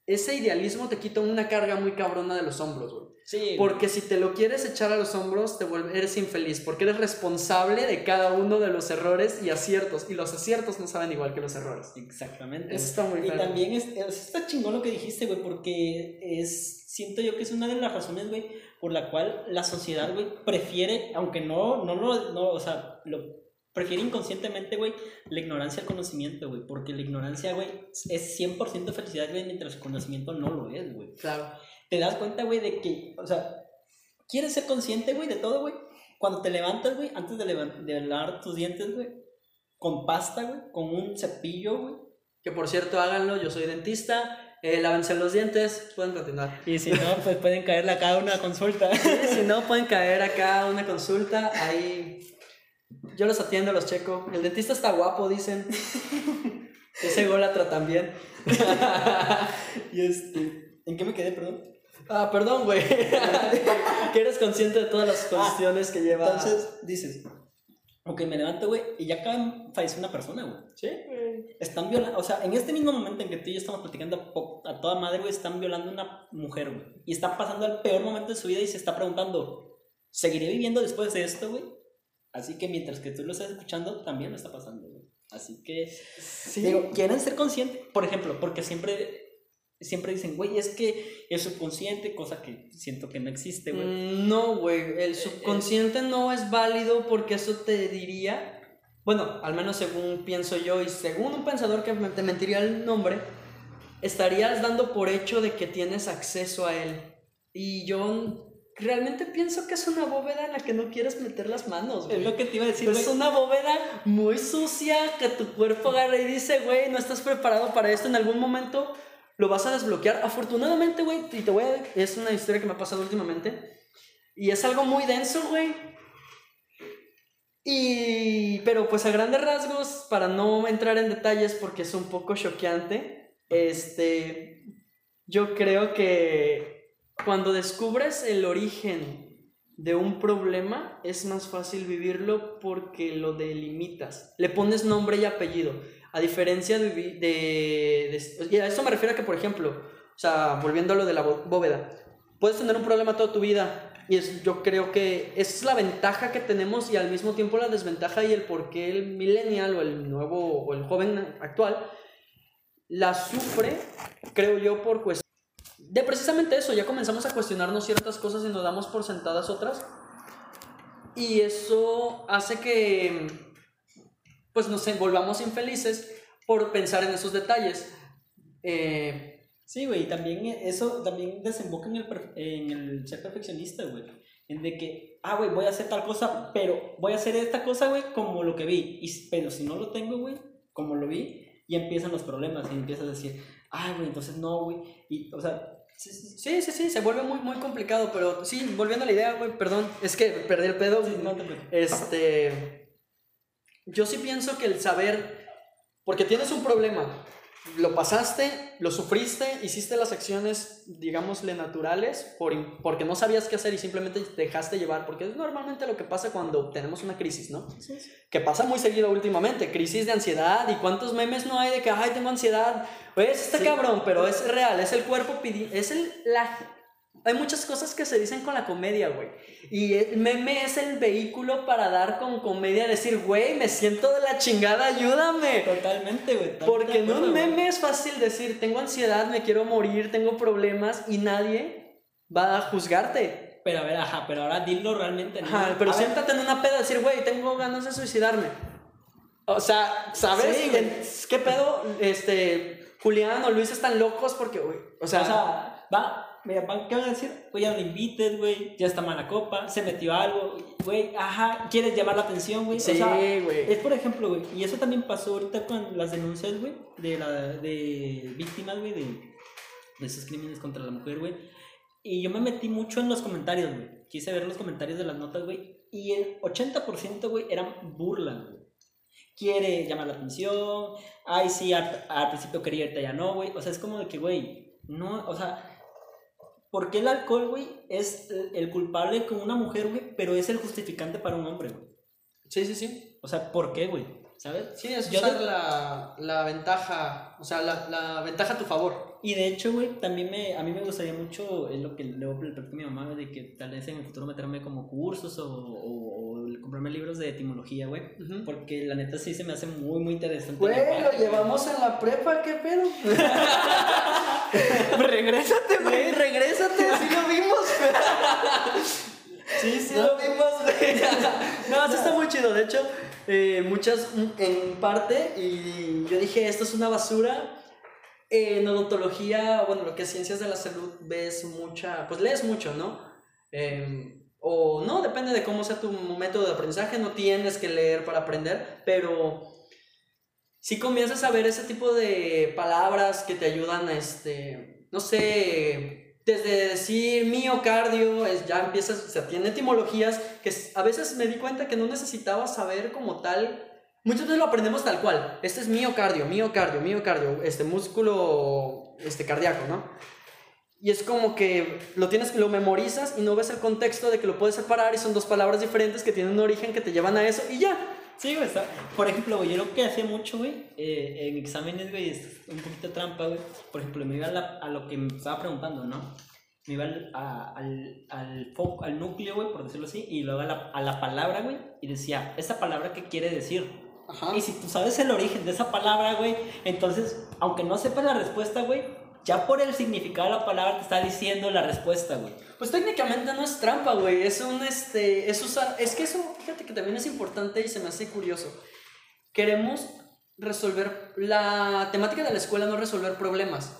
ese idealismo te quita una carga muy cabrona de los hombros, güey. Sí, Porque si te lo quieres echar a los hombros, te vuelves, eres infeliz, porque eres responsable de cada uno de los errores y aciertos, y los aciertos no saben igual que los errores. Exactamente. Eso está muy Y claro. también es, es- está chingón lo que dijiste, güey, porque es, siento yo que es una de las razones, güey, por la cual la sociedad, güey, prefiere, aunque no, no lo, no, o sea, lo prefiere inconscientemente, güey, la ignorancia al conocimiento, güey, porque la ignorancia, güey, es 100% felicidad, güey, mientras el conocimiento no lo es, güey. Claro. Te das cuenta, güey, de que, o sea, quieres ser consciente, güey, de todo, güey. Cuando te levantas, güey, antes de, de lavar tus dientes, güey, con pasta, güey, con un cepillo, güey. Que por cierto, háganlo, yo soy dentista. Eh, lávense los dientes, pueden continuar. Y si no, pues pueden caerle acá una consulta. *laughs* si no, pueden caer acá una consulta. Ahí yo los atiendo, los checo. El dentista está guapo, dicen. *laughs* Ese golatra también. *laughs* y este. ¿En qué me quedé, perdón? Ah, perdón, güey. *laughs* que eres consciente de todas las ah, cuestiones que lleva. Entonces, dices, ok, me levanto, güey, y ya acaba de fallecer una persona, güey. Sí, Están violando, o sea, en este mismo momento en que tú y yo estamos platicando a, toda madre, güey, están violando a una mujer, güey. Y está pasando el peor momento de su vida y se está preguntando, ¿seguiré viviendo después de esto, güey? Así que mientras que tú lo estás escuchando, también lo está pasando, güey. Así que, sí. digo, quieren ser conscientes, por ejemplo, porque siempre siempre dicen, güey, es que el subconsciente, cosa que siento que no existe, güey. Mm, no, güey, el subconsciente no es válido porque eso te diría, bueno, al menos según pienso yo y según un pensador que te mentiría el nombre, estarías dando por hecho de que tienes acceso a él. Y yo realmente pienso que es una bóveda en la que no quieres meter las manos, güey. Es lo que te iba a decir, Es una bóveda muy sucia que tu cuerpo agarra y dice, güey, no estás preparado para esto en algún momento lo vas a desbloquear. Afortunadamente, güey, y te voy a... Es una historia que me ha pasado últimamente. Y es algo muy denso, güey. Y... Pero pues a grandes rasgos, para no entrar en detalles porque es un poco choqueante, este... Yo creo que cuando descubres el origen de un problema, es más fácil vivirlo porque lo delimitas. Le pones nombre y apellido. A diferencia de, de, a eso me refiero a que, por ejemplo, o sea, volviendo a lo de la bóveda, puedes tener un problema toda tu vida y es, yo creo que es la ventaja que tenemos y al mismo tiempo la desventaja y el por qué el millennial o el nuevo o el joven actual la sufre, creo yo, por cuestión de precisamente eso, ya comenzamos a cuestionarnos ciertas cosas y nos damos por sentadas otras. Y eso hace que pues nos volvamos infelices por pensar en esos detalles. Eh, sí, güey, también eso también desemboca en el, en el ser perfeccionista, güey. En de que, ah, güey, voy a hacer tal cosa, pero voy a hacer esta cosa, güey, como lo que vi. Y, pero si no lo tengo, güey, como lo vi, y empiezan los problemas y empiezas a decir, ah, güey, entonces no, güey. Y, o sea, Sí, sí, sí, se vuelve muy, muy complicado, pero sí, volviendo a la idea, güey, perdón, es que perdí el pedo. no te este, yo sí pienso que el saber, porque tienes un problema, lo pasaste, lo sufriste, hiciste las acciones, digámosle, naturales, por, porque no sabías qué hacer y simplemente te dejaste llevar, porque es normalmente lo que pasa cuando tenemos una crisis, ¿no? Que pasa muy seguido últimamente, crisis de ansiedad, y cuántos memes no hay de que, ay, tengo ansiedad, pues está cabrón, pero es real, es el cuerpo pidiendo, es el, la hay muchas cosas que se dicen con la comedia, güey. Y el meme es el vehículo para dar con comedia, decir, güey, me siento de la chingada, ayúdame. Totalmente, güey. Porque en un meme es fácil decir, tengo ansiedad, me quiero morir, tengo problemas y nadie va a juzgarte. Pero a ver, ajá, pero ahora dilo realmente. Ajá, pero siéntate en una peda y decir, güey, tengo ganas de suicidarme. O sea, ¿sabes? ¿Qué pedo? Este, Julián o Luis están locos porque, güey, o sea, o sea va mira, ¿qué van a decir? Güey, ya no invites, güey, ya está mala copa, se metió algo, güey, ajá, quieres llamar la atención, güey. Sí, güey. es por ejemplo, güey, y eso también pasó ahorita con las denuncias, güey, de, la, de víctimas, güey, de, de esos crímenes contra la mujer, güey. Y yo me metí mucho en los comentarios, güey. Quise ver los comentarios de las notas, güey. Y el 80%, güey, eran burlas, güey. Quiere llamar la atención. Ay, sí, al, al principio quería irte, ya no, güey. O sea, es como de que, güey, no, o sea, ¿Por qué el alcohol, güey, es el culpable con una mujer, güey, pero es el justificante para un hombre, güey? Sí, sí, sí. O sea, ¿por qué, güey? ¿Sabes? Sí, es usar la, la, ventaja, o sea, la, la, ventaja a tu favor. Y de hecho, güey, también me, a mí me gustaría mucho, es lo que le voy a mi mamá, de que tal vez en el futuro meterme como cursos o, o, comprarme libros de etimología, güey. Porque la neta sí se me hace muy, muy interesante. Güey, lo llevamos en la prepa, ¿qué pedo? *laughs* regrésate, güey. Regrésate, así lo vimos. sí, sí lo vimos, güey. no, eso está muy chido. De hecho, eh, muchas en parte, y yo dije, esto es una basura. En odontología, bueno, lo que es ciencias de la salud, ves mucha, pues lees mucho, ¿no? Em, o no, depende de cómo sea tu método de aprendizaje, no tienes que leer para aprender, pero si comienzas a ver ese tipo de palabras que te ayudan a, este, no sé, desde decir miocardio, es, ya empiezas, o sea, tiene etimologías que a veces me di cuenta que no necesitaba saber como tal. Muchas veces lo aprendemos tal cual. Este es miocardio, miocardio, miocardio, este músculo este cardíaco, ¿no? Y es como que lo tienes, lo memorizas y no ves el contexto de que lo puedes separar y son dos palabras diferentes que tienen un origen que te llevan a eso y ya. Sí, güey, está. Por ejemplo, yo lo que hacía mucho, güey, eh, en exámenes, güey, es un poquito trampa, güey. Por ejemplo, me iba a, lo que me estaba preguntando, ¿no? Me iba al, al, al, foco, al núcleo, güey, por decirlo así, y luego a la, a la palabra, güey, y decía, ¿esa palabra qué quiere decir? Ajá. Y si tú sabes el origen de esa palabra, güey, entonces, aunque no sepas la respuesta, güey, ya por el significado de la palabra te está diciendo la respuesta, güey. Pues técnicamente no es trampa, güey. Es un, este, es usar, es que eso, fíjate que también es importante y se me hace curioso. Queremos resolver, la temática de la escuela no es resolver problemas,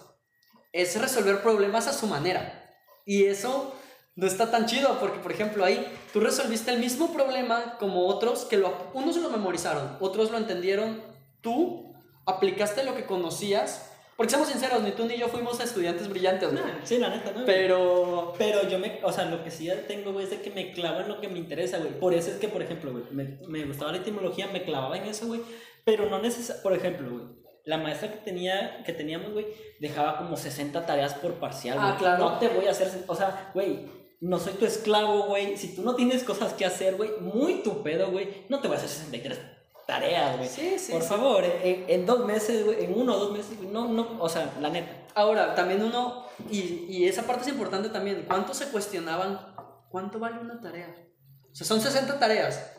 es resolver problemas a su manera. Y eso no está tan chido porque, por ejemplo, ahí tú resolviste el mismo problema como otros que lo, unos lo memorizaron, otros lo entendieron, tú aplicaste lo que conocías porque seamos sinceros, ni tú ni yo fuimos estudiantes brillantes, ¿no? sí, la neta, ¿no? Pero... Pero yo me... O sea, lo que sí tengo, güey, es de que me clavo en lo que me interesa, güey. Por eso es que, por ejemplo, güey, me, me gustaba la etimología, me clavaba en eso, güey. Pero no necesariamente... Por ejemplo, güey, la maestra que, tenía, que teníamos, güey, dejaba como 60 tareas por parcial, Ah, claro. No te voy a hacer... O sea, güey, no soy tu esclavo, güey. Si tú no tienes cosas que hacer, güey, muy tu pedo, güey, no te voy a hacer 63 tareas, güey. Sí, sí. Por favor, en, dos meses, güey, en uno o dos meses, no, no, o sea, la neta. Ahora, también uno, y, y esa parte es importante también, ¿cuánto se cuestionaban? ¿Cuánto vale una tarea? O sea, son 60 tareas.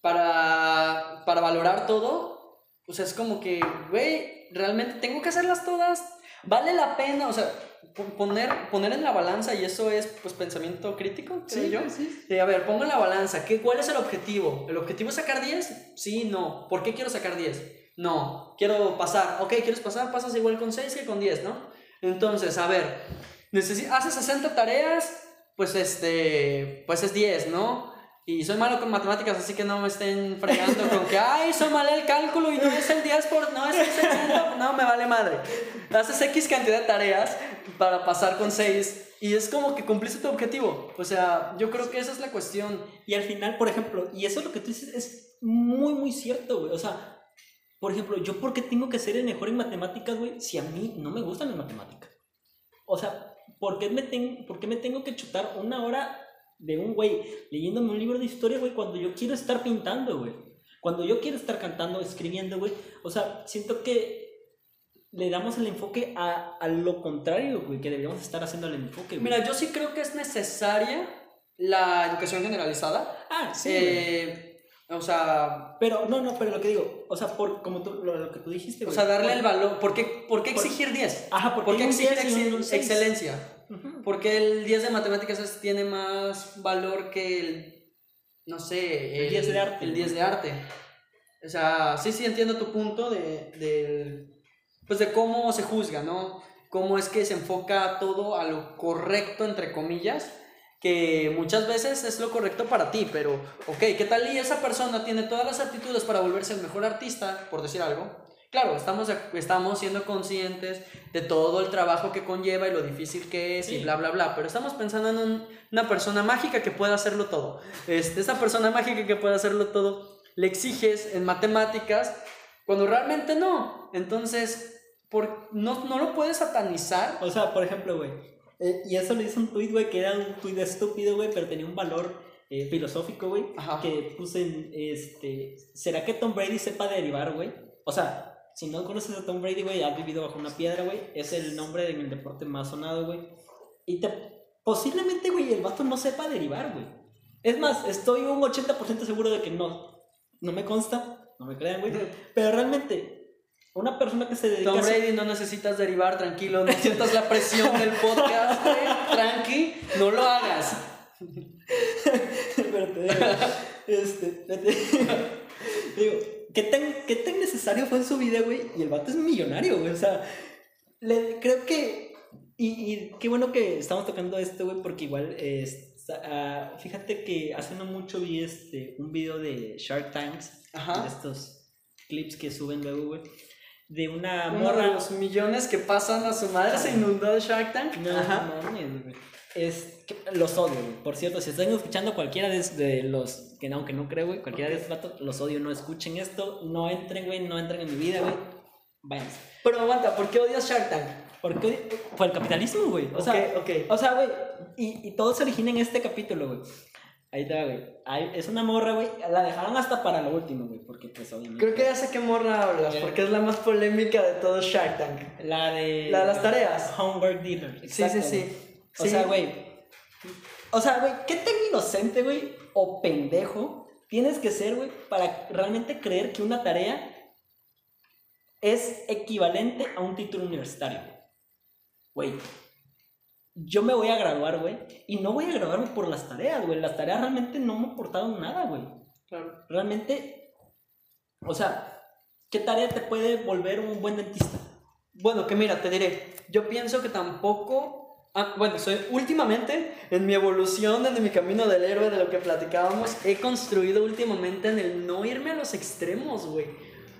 Para, para valorar todo, pues es como que, güey, realmente tengo que hacerlas todas. Vale la pena, o sea, poner, poner en la balanza, y eso es pues pensamiento crítico, sí, yo. Sí. a ver, pongo en la balanza, ¿qué, ¿cuál es el objetivo? ¿El objetivo es sacar 10? Sí, no. ¿Por qué quiero sacar 10? No, quiero pasar. Ok, ¿quieres pasar? Pasas igual con 6 que con 10, ¿no? Entonces, a ver, haces 60 tareas, pues este, pues es 10, ¿no? Y soy malo con matemáticas, así que no me estén fregando con que, ay, soy mal el cálculo y no es el 10 por, no es el 60, no, me vale madre. Haces X cantidad de tareas para pasar con 6 y es como que cumpliste tu objetivo. O sea, yo creo que esa es la cuestión. Y al final, por ejemplo, y eso es lo que tú dices es muy, muy cierto, güey. O sea, por ejemplo, yo por qué tengo que ser el mejor en matemáticas, güey, si a mí no me gustan las matemáticas. O sea, ¿por qué me, ¿por qué me tengo que chutar una hora de un güey leyéndome un libro de historia, güey, cuando yo quiero estar pintando, güey. Cuando yo quiero estar cantando, escribiendo, güey. O sea, siento que le damos el enfoque a, a lo contrario, güey, que deberíamos estar haciendo el enfoque, güey. Mira, yo sí creo que es necesaria la educación generalizada. Ah, sí. Eh, o sea, pero no, no, pero lo que digo, o sea, por como tú, lo, que tú dijiste, güey. O sea, darle el valor, ¿por qué, por qué exigir 10? Ajá, ¿por qué exigir excelencia? Porque el 10 de matemáticas tiene más valor que el, no sé, el, 10 de arte. El 10 de arte. O sea, sí, sí entiendo tu punto de, de, pues de cómo se juzga, ¿no? Cómo es que se enfoca todo a lo correcto, entre comillas, que muchas veces es lo correcto para ti, pero, ok, ¿qué tal y esa persona tiene todas las aptitudes para volverse el mejor artista, por decir algo? Claro, estamos, estamos siendo conscientes de todo el trabajo que conlleva y lo difícil que es y bla, bla, bla, pero estamos pensando en una persona mágica que pueda hacerlo todo. Este, esa persona mágica que pueda hacerlo todo, le exiges en matemáticas cuando realmente no. Entonces, por, no, no lo puedes satanizar. O sea, por ejemplo, güey, eh, y eso le hice un tweet, güey, que era un tweet estúpido, güey, pero tenía un valor eh, filosófico, güey, que puse en, este, ¿será que Tom Brady sepa derivar, güey? O sea, si no conoces a Tom Brady, güey, has vivido bajo una piedra, güey. Es el nombre en el deporte más sonado, güey. Y te, posiblemente, güey, el vato no sepa derivar, güey. Es más, estoy un 80% seguro de que no. No me consta, no me crean, güey. Pero realmente, una persona que se dedica Tom Brady, no necesitas derivar, tranquilo. No sientas la presión del podcast, güey. Tranqui, no lo hagas. *laughs* Pero te *laughs* digo, este, te digo, ¿Qué tan, ¿Qué tan necesario fue en su vida, güey? Y el vato es millonario, güey. O sea, le, creo que. Y, y, qué bueno que estamos tocando esto, güey, porque igual. Uh, fíjate que hace no mucho vi este, un video de Shark Tanks. Ajá. De estos. clips que suben luego, güey. De una Uno de morra. los millones que pasan a su madre se inundó el Shark Tank. No, Ajá. mames, güey. Es los odio, güey. Por cierto, si están escuchando cualquiera de, de los, que aunque no creo, güey, cualquiera de estos ratos, los odio, no escuchen esto, no entren, güey, no entren en mi vida, güey. Váyanse. Pero aguanta, ¿por qué odias Shark Tank? Porque por el capitalismo, güey. O sea, Ok, ok. o sea, güey, y, y todo se origina en este capítulo, güey. Ahí está, güey. Ahí- Es una morra, güey. La dejaron hasta para lo último, güey, porque pues obviamente. Creo que ya sé qué morra hablas, ¿Qué? porque es la más polémica de todo Shark Tank. La de. La de las tareas. Homework Dealer. Sí, sí, exacto, sí. güey. O Sí. sea, güey. O sea, güey, ¿qué tan inocente, güey, o pendejo tienes que ser, güey, para realmente creer que una tarea es equivalente a un título universitario? Güey, yo me voy a graduar, güey, y no voy a graduarme por las tareas, güey. Las tareas realmente no me aportaron nada, güey. Claro. Realmente, o sea, ¿qué tarea te puede volver un buen dentista? Bueno, que mira, te diré, yo pienso que tampoco... ah, bueno, soy últimamente, en mi evolución, en mi camino del héroe, de lo que platicábamos, he construido últimamente en el no irme a los extremos, güey.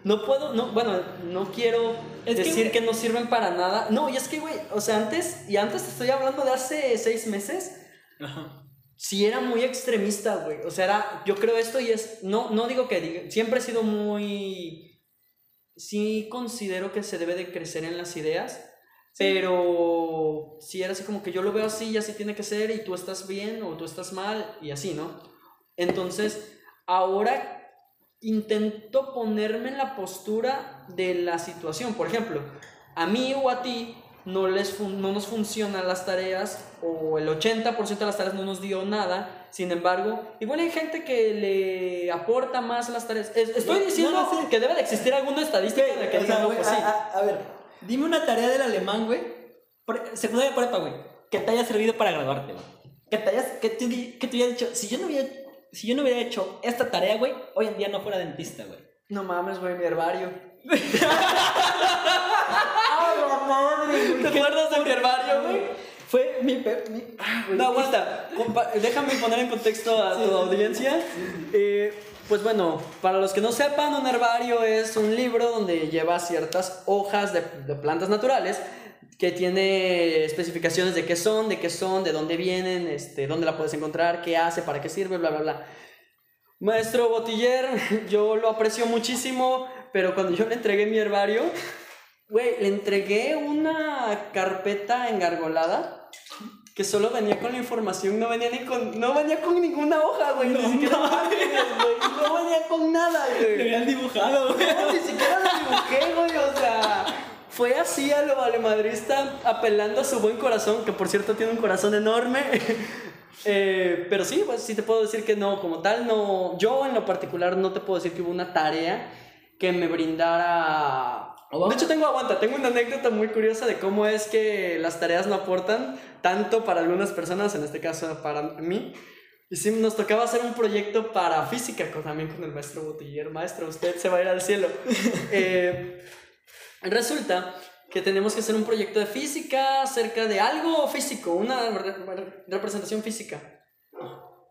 No puedo, no, bueno, no quiero Es decir que, no sirven para nada. No, y es que, güey, o sea, antes, y antes te estoy hablando de hace seis meses, Ajá. sí era muy extremista, güey. O sea, era, yo creo esto y es, no, no digo que diga, siempre he sido muy, sí considero que se debe de crecer en las ideas, pero sí era así como que yo lo veo así y así tiene que ser y tú estás bien o tú estás mal y así, ¿no? Entonces, ahora intento ponerme en la postura de la situación. Por ejemplo, a mí o a ti no, les no nos funcionan las tareas o el 80% de las tareas no nos dio nada. Sin embargo, igual hay gente que le aporta más las tareas. Es- Estoy diciendo no, sí. que debe de existir alguna estadística de que O diga, sea, no, güey, pues sí. a, a- a ver, dime una tarea del alemán, güey. Secundaria prepa, güey. Que te haya servido para graduarte, güey. Que te hayas, que tú, que hayas dicho, si yo no hubiera, si yo no hubiera hecho esta tarea, güey, hoy en día no fuera dentista, güey. No mames, güey, mi herbario. *laughs* ¡Ah, la madre, ¿Te acuerdas de mi herbario, güey? Fue mi, mi- ah, güey. No, aguanta. Compa- Déjame poner en contexto a tu audiencia. Eh, pues bueno, para los que no sepan, un herbario es un libro donde lleva ciertas hojas de, plantas naturales que tiene especificaciones de qué son, de qué son, de dónde vienen, este, dónde la puedes encontrar, qué hace, para qué sirve, bla, bla, bla. Maestro Botiller, *laughs* yo lo aprecio muchísimo, pero cuando yo le entregué mi herbario, güey, le entregué una carpeta engargolada que solo venía con la información, no venía ni con, no venía con ninguna hoja, güey, ni siquiera güey, no venía con nada, Lo güey. habían dibujado, güey. No, ni siquiera lo dibujé, güey, o sea, fue así a lo valemadrista apelando a su buen corazón, que por cierto tiene un corazón enorme. *laughs* Eh, pero sí, pues sí te puedo decir que no, como tal, no, yo en lo particular no te puedo decir que hubo una tarea que me brindara... De hecho, tengo, aguanta, tengo una anécdota muy curiosa de cómo es que las tareas no aportan tanto para algunas personas, en este caso para mí. Y sí, nos tocaba hacer un proyecto para física con, también con el maestro Botiller. Maestro, usted se va a ir al cielo. *laughs* Eh, resulta que tenemos que hacer un proyecto de física acerca de algo físico, una re- representación física.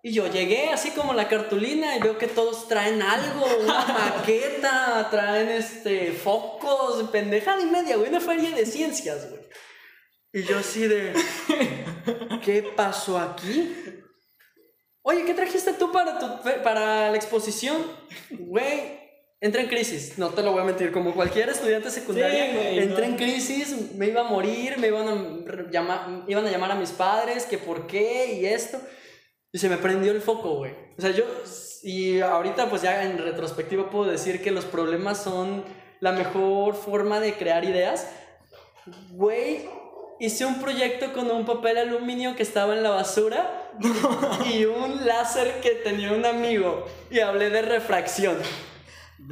Y yo llegué así como la cartulina y veo que todos traen algo, una *laughs* maqueta, traen este focos, pendejada y media, güey, una feria de ciencias, güey. Y yo así de, ¿qué pasó aquí? Oye, ¿qué trajiste tú para, tu, para la exposición? Güey, entré en crisis, no te lo voy a mentir, como cualquier estudiante secundaria, Sí, güey, entré no. en crisis, me iba a morir, me iban a llamar, iban a llamar a mis padres, que por qué y esto. Y se me prendió el foco, güey. O sea, yo, y ahorita pues ya en retrospectiva puedo decir que los problemas son la mejor forma de crear ideas. Güey, hice un proyecto con un papel aluminio que estaba en la basura *laughs* y un láser que tenía un amigo. Y hablé de refracción.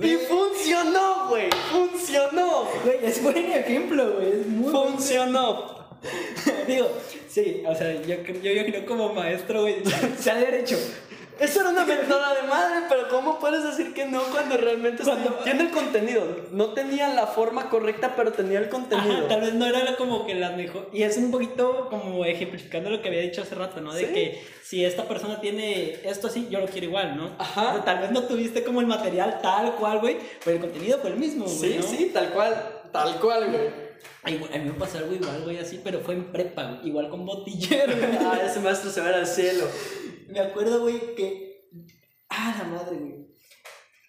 Y funcionó, güey. Funcionó. Güey, es buen ejemplo, güey. Es muy buen Funcionó. *laughs* Digo, sí, o sea, yo, yo, yo creo como maestro, güey, *laughs* se ha de haber hecho Eso era una mentada de madre, pero ¿cómo puedes decir que no cuando realmente Cuando- tiene el contenido? No tenía la forma correcta, pero tenía el contenido. Ajá, tal vez no era como que la mejor. Y es un poquito como ejemplificando lo que había dicho hace rato, ¿no? De Sí. que si esta persona tiene esto así, yo lo quiero igual, ¿no? Ajá. Pero tal vez no tuviste como el material tal cual, güey, pero el contenido fue el mismo, güey. Sí, ¿no? sí, tal cual, tal cual, güey. Ay, a mí me pasó algo igual, güey, así, pero fue en prepa, güey, igual con botillero, güey. *laughs* Ah, ese maestro se va al cielo. Me acuerdo, güey, que. Ah, la madre, güey.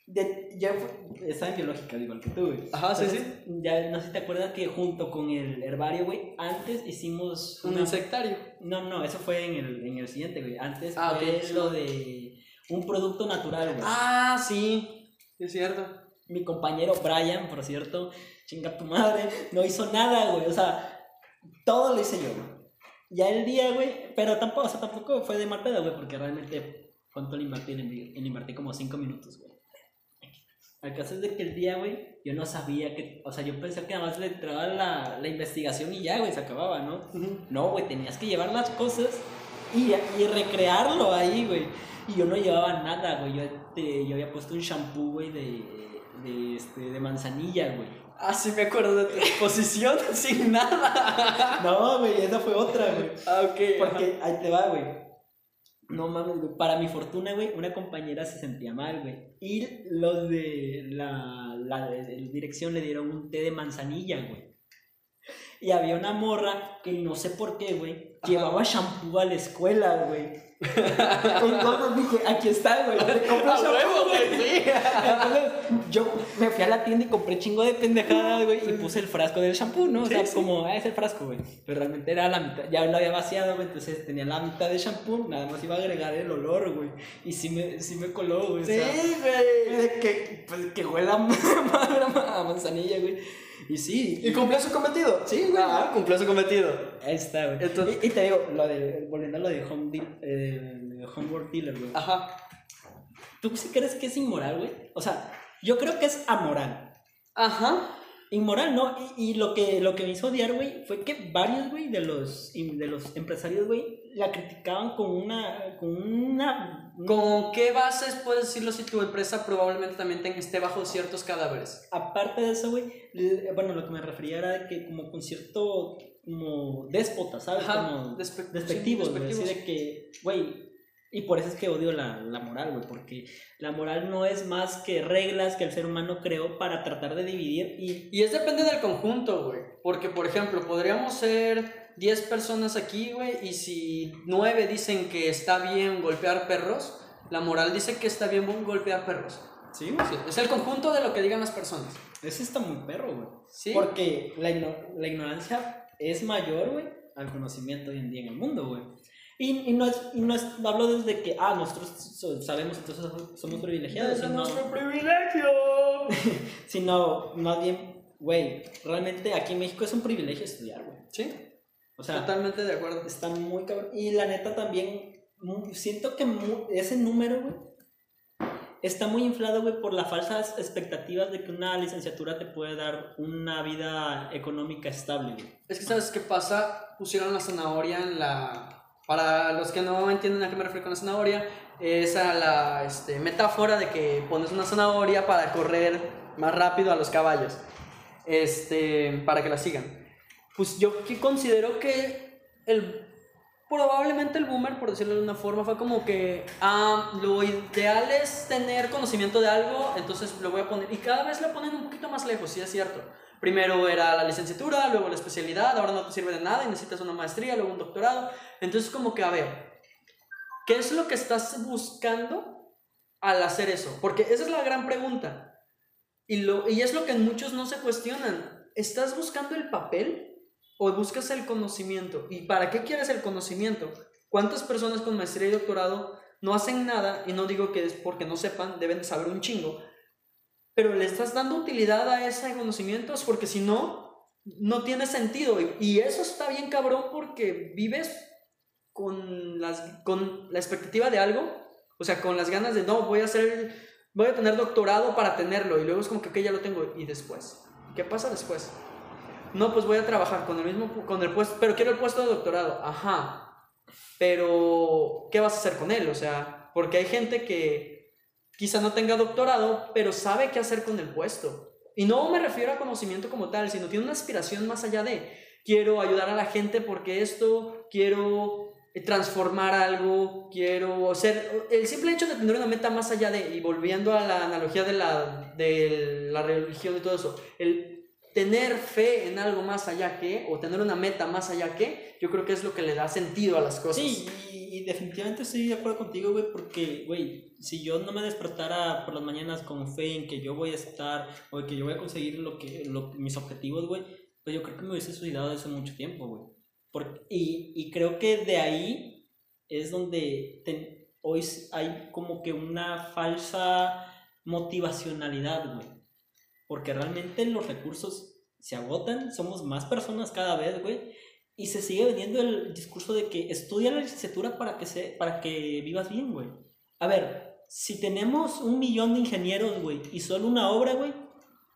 De, ya fue- estaba en biológica, igual que tú, güey. Ajá, sí, Entonces, Ya no sé si te acuerdas que junto con el herbario, güey, antes hicimos. Un una- insectario. No, no, eso fue en el, en el siguiente, güey. Antes Ah, fue sí. lo de un producto natural, güey. Ah, sí, es cierto. Mi compañero Brian, por cierto, chinga tu madre, no hizo nada, güey. O sea, todo lo hice yo, güey. Ya el día, güey, pero tampoco, o sea, tampoco fue de mal pedo, güey, porque realmente, ¿cuánto le invertí? Le, invertí como 5 minutos, güey. El caso es de que el día, güey, yo no sabía que, o sea, yo pensé que nada más le entraba la, la investigación y ya, güey, se acababa, ¿no? No, güey, tenías que llevar las cosas y, y recrearlo ahí, güey. Y yo no llevaba nada, güey. Yo, te- yo había puesto un shampoo, güey, de, de, este, de manzanilla, güey. Ah, sí, me acuerdo de tu exposición *laughs* sin nada. No, güey, esa fue otra, güey. Ah, ok. Porque ahí te va, güey. No mames, güey. Para mi fortuna, güey, una compañera se sentía mal, güey. Y los de la, la de dirección le dieron un té de manzanilla, güey. Y había una morra que no sé por qué, güey, llevaba shampoo a la escuela, güey. Entonces dije, aquí está, güey. le *laughs* compré A huevo, güey, sí. Entonces, yo me fui a la tienda y compré chingo de pendejadas, güey, y puse el frasco del shampoo, ¿no? O sea, Sí, sí. como, ah, es el frasco, güey. Pero realmente era la mitad, ya lo había vaciado, güey, entonces tenía la mitad de shampoo, nada más iba a agregar el olor, güey. Y sí me, sí me coló, güey. o sea, Sí, güey. de que, pues, que huela *laughs* a manzanilla, güey. Y sí. ¿Y cumplió su cometido? Sí, güey. Ah, cumplió su cometido. Ahí está, güey. Entonces- y, y te digo, lo de, volviendo a lo de Home Deal, eh, de Homeward Dealer, güey. Ajá. ¿Tú sí crees que es inmoral, güey? O sea, yo creo que es amoral. Ajá. Inmoral, ¿no? Y, y lo, que, lo que me hizo odiar, güey, fue que varios, güey, de los, de los empresarios, güey, la criticaban con una... Con una... ¿Con qué bases puedes decirlo si tu empresa probablemente también esté bajo ciertos cadáveres? Aparte de eso, güey, bueno, lo que me refería era de que como con cierto, como déspota, ¿sabes? Ajá, Como despe- despectivos, sí, güey, así despectivos. de que, güey, y por eso es que odio la, la moral, güey, porque la moral no es más que reglas que el ser humano creó para tratar de dividir y... Y es depende del conjunto, güey. Porque, por ejemplo, podríamos ser 10 personas aquí, güey, y si 9 dicen que está bien golpear perros, la moral dice que está bien golpear perros. Sí, güey. Sí, Es el conjunto de lo que digan las personas. Ese está muy perro, güey. Sí. Porque la, igno- la ignorancia es mayor, güey, al conocimiento hoy en día en el mundo, güey. Y, y no es, y no es, hablo desde que, ah, nosotros so- sabemos, entonces somos privilegiados, es nuestro privilegio. *laughs* sino más bien, güey, realmente aquí en México es un privilegio estudiar, güey. Sí, O sea, totalmente de acuerdo. está muy cabrón. Y la neta también, siento que mu- ese número, güey, está muy inflado, güey, por las falsas expectativas de que una licenciatura te puede dar una vida económica estable, güey. Es que, ¿sabes qué pasa? Pusieron la zanahoria en la... Para los que no entienden a qué me refiero con la zanahoria, es a la este, metáfora de que pones una zanahoria para correr más rápido a los caballos, este, para que la sigan. Pues yo considero que el, probablemente el boomer, por decirlo de una forma, fue como que ah, lo ideal es tener conocimiento de algo, entonces lo voy a poner, y cada vez lo ponen un poquito más lejos, sí es cierto. Primero era la licenciatura, luego la especialidad, ahora no te sirve de nada y necesitas una maestría, luego un doctorado. Entonces como que, a ver, ¿qué es lo que estás buscando al hacer eso? Porque esa es la gran pregunta. Y, lo, y es lo que muchos no se cuestionan. ¿Estás buscando el papel o buscas el conocimiento? ¿Y para qué quieres el conocimiento? ¿Cuántas personas con maestría y doctorado no hacen nada? Y no digo que es porque no sepan, deben de saber un chingo. Pero le estás dando utilidad a ese conocimiento, porque si no, no tiene sentido. Y, y eso está bien cabrón porque vives con, las, con la expectativa de algo, o sea, con las ganas de, no, voy a hacer, voy a tener doctorado para tenerlo. Y luego es como que, ok, ya lo tengo. ¿Y después? ¿Qué pasa después? No, pues voy a trabajar con el mismo, con el puesto, pero quiero el puesto de doctorado. Ajá. Pero, ¿qué vas a hacer con él? O sea, porque hay gente que quizá no tenga doctorado, pero sabe qué hacer con el puesto. Y no me refiero a conocimiento como tal, sino tiene una aspiración más allá de, quiero ayudar a la gente porque esto, quiero transformar algo, quiero ser, el simple hecho de tener una meta más allá de, y volviendo a la analogía de la, de la religión y todo eso, el tener fe en algo más allá que, o tener una meta más allá que, yo creo que es lo que le da sentido a las cosas. Sí, y, definitivamente estoy de acuerdo contigo, güey, porque, güey, si yo no me despertara por las mañanas con fe en que yo voy a estar, o que yo voy a conseguir lo que, lo, mis objetivos, güey, pues yo creo que me hubiese suicidado hace mucho tiempo, güey. y, y creo que de ahí es donde hoy hay como que una falsa motivacionalidad, güey porque realmente los recursos se agotan, somos más personas cada vez, güey. Y se sigue vendiendo el discurso de que estudia la licenciatura para que, se, para que vivas bien, güey. A ver, si tenemos un millón de ingenieros, güey, y solo una obra, güey,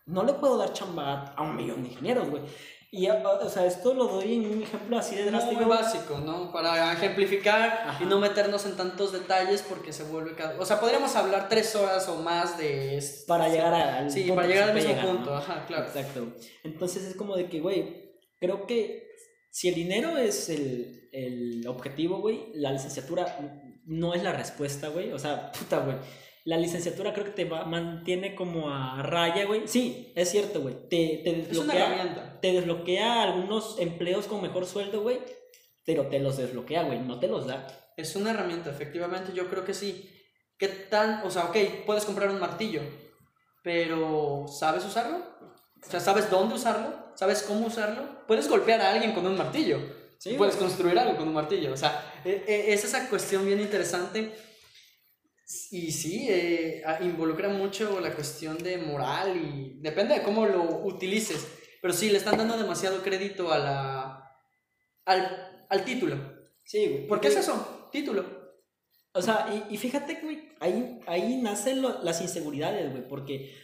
no le puedo dar chamba a un millón de ingenieros, güey. Y, o sea, esto lo doy en un ejemplo así de drástico. Muy básico, ¿no? Para ejemplificar y no meternos en tantos detalles porque se vuelve... O sea, podríamos hablar tres horas o más de... Para llegar al Sí, para llegar al mismo punto, ajá, claro. Exacto. Entonces es como de que, güey, creo que si el dinero es el, el objetivo, güey, la licenciatura no es la respuesta, güey. O sea, puta, güey la licenciatura creo que te mantiene como a raya, güey. Sí, es cierto, güey. Te, te desbloquea. Te desbloquea algunos empleos con mejor sueldo, güey. Pero te los desbloquea, güey. No te los da. Es una herramienta, efectivamente. Yo creo que sí. ¿Qué tan.? O sea, ok, puedes comprar un martillo. Pero ¿sabes usarlo? O sea, ¿sabes dónde usarlo? ¿Sabes cómo usarlo? Puedes golpear a alguien con un martillo. Sí, puedes construir algo con un martillo. O sea, e, e, es esa cuestión bien interesante y sí, eh, involucra mucho la cuestión de moral y depende de cómo lo utilices. Pero sí, le están dando demasiado crédito a la, al, al título. Sí, güey. ¿Por qué es eso? Título. O sea, y, y fíjate, güey, ahí, ahí nacen las inseguridades, güey, porque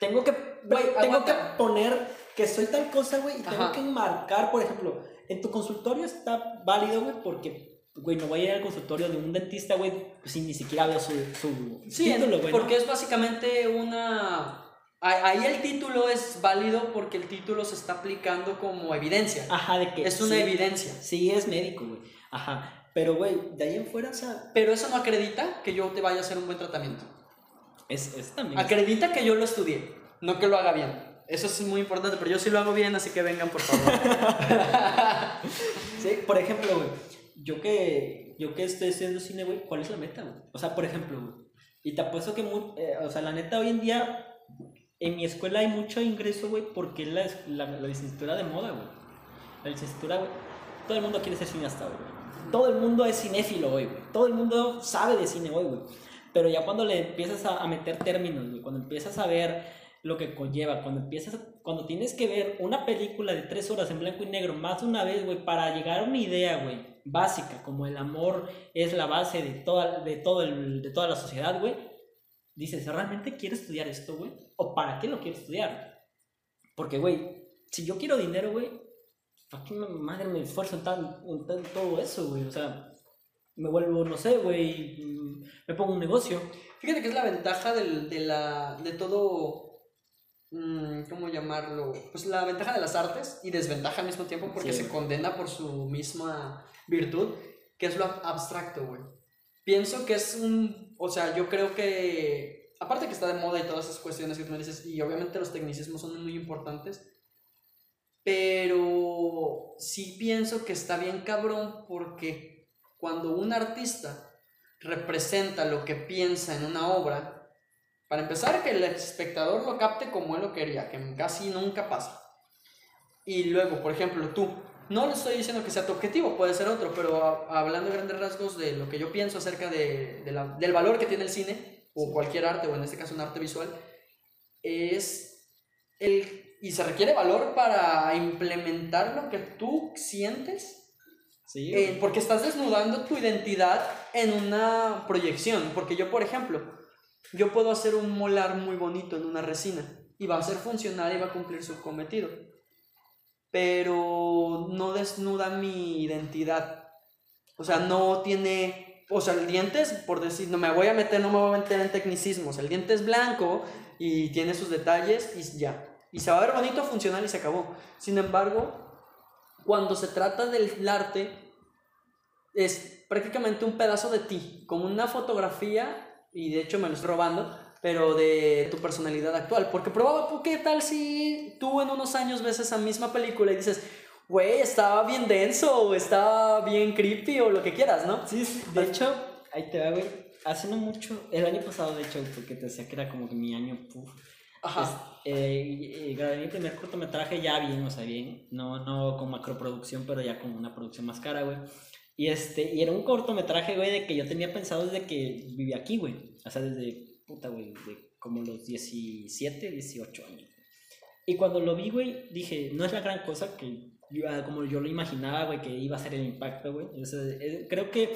tengo que, tengo que poner que soy tal cosa, güey, y tengo que enmarcar, por ejemplo, en tu consultorio está válido, güey, porque güey, no voy a ir al consultorio de un dentista, güey, sin ni siquiera ver su, su sí, título, güey. Porque es básicamente una... Ahí el título es válido porque el título se está aplicando como evidencia. Ajá, de que... Es una evidencia. Sí, es médico, güey. Ajá. Pero, güey, de ahí en fuera, o sea... Pero eso no acredita que yo te vaya a hacer un buen tratamiento. Es, es también... Acredita que yo lo estudié, no que lo haga bien. Eso es muy importante, pero yo sí lo hago bien, así que vengan, por favor. *laughs* sí, por ejemplo, güey yo que, yo que estoy haciendo cine, güey, ¿cuál es la meta, güey? O sea, por ejemplo, güey, y te apuesto que, muy, eh, o sea, la neta, hoy en día, en mi escuela hay mucho ingreso, güey, porque la, la, la licenciatura de moda, güey. La licenciatura, güey, todo el mundo quiere ser cineasta, güey. Todo el mundo es cinéfilo hoy, güey. Todo el mundo sabe de cine hoy, güey. Pero ya cuando le empiezas a, a meter términos, güey, cuando empiezas a ver lo que conlleva, cuando empiezas, cuando tienes que ver una película de tres horas en blanco y negro más de una vez, güey, para llegar a una idea, güey, básica, como el amor es la base de toda, de todo el, de toda la sociedad, güey, dices, ¿realmente quiero estudiar esto, güey? ¿O para qué lo quiero estudiar? Porque, güey, si yo quiero dinero, güey, ¿para qué madre me esfuerzo en, todo eso, güey? O sea, me vuelvo, no sé, güey, me pongo un negocio. Fíjate que es la ventaja del, de, la, de todo Mm, ¿cómo llamarlo? Pues la ventaja de las artes y desventaja al mismo tiempo porque se condena por su misma virtud, que es lo abstracto, güey. Pienso que es un, o sea, yo creo que, aparte que está de moda y todas esas cuestiones que tú me dices, y obviamente los tecnicismos son muy importantes, pero sí pienso que está bien cabrón porque cuando un artista representa lo que piensa en una obra, para empezar, que el espectador lo capte como él lo quería, que casi nunca pasa. Y luego, por ejemplo, tú, no le estoy diciendo que sea tu objetivo, puede ser otro, pero hablando de grandes rasgos de lo que yo pienso acerca de, del valor que tiene el cine, o cualquier arte, o en este caso un arte visual, es el... Y se requiere valor para implementar lo que tú sientes. Sí, eh, porque estás desnudando tu identidad en una proyección. Porque yo, por ejemplo, yo puedo hacer un molar muy bonito en una resina y va a ser funcional y va a cumplir su cometido. Pero no desnuda mi identidad. O sea, no tiene o sea, el diente es, por decir, no me voy a meter, no me voy a meter en tecnicismos, el diente es blanco y tiene sus detalles y ya. Y se va a ver bonito, funcional y se acabó. Sin embargo, cuando se trata del arte, es prácticamente un pedazo de ti, como una fotografía, y de hecho me lo estoy robando, pero de tu personalidad actual. Porque probaba, ¿qué tal si tú en unos años ves esa misma película y dices, güey, estaba bien denso, o estaba bien creepy, o lo que quieras, ¿no? Sí, sí. De hecho, ahí te va, güey. Hace no mucho, el año pasado, de hecho, porque te decía que era como que mi año, puf. Ajá. eh, grabé mi primer cortometraje ya bien, o sea, bien, no, no con macroproducción, pero ya con una producción más cara, güey. Y, este, y era un cortometraje, güey, de que yo tenía pensado desde que vivía aquí, güey. O sea, desde, puta, güey, de como los 17, 18 años. Y cuando lo vi, güey, dije, no es la gran cosa que yo, como yo lo imaginaba, güey, que iba a ser el impacto, güey. O sea, eh, creo que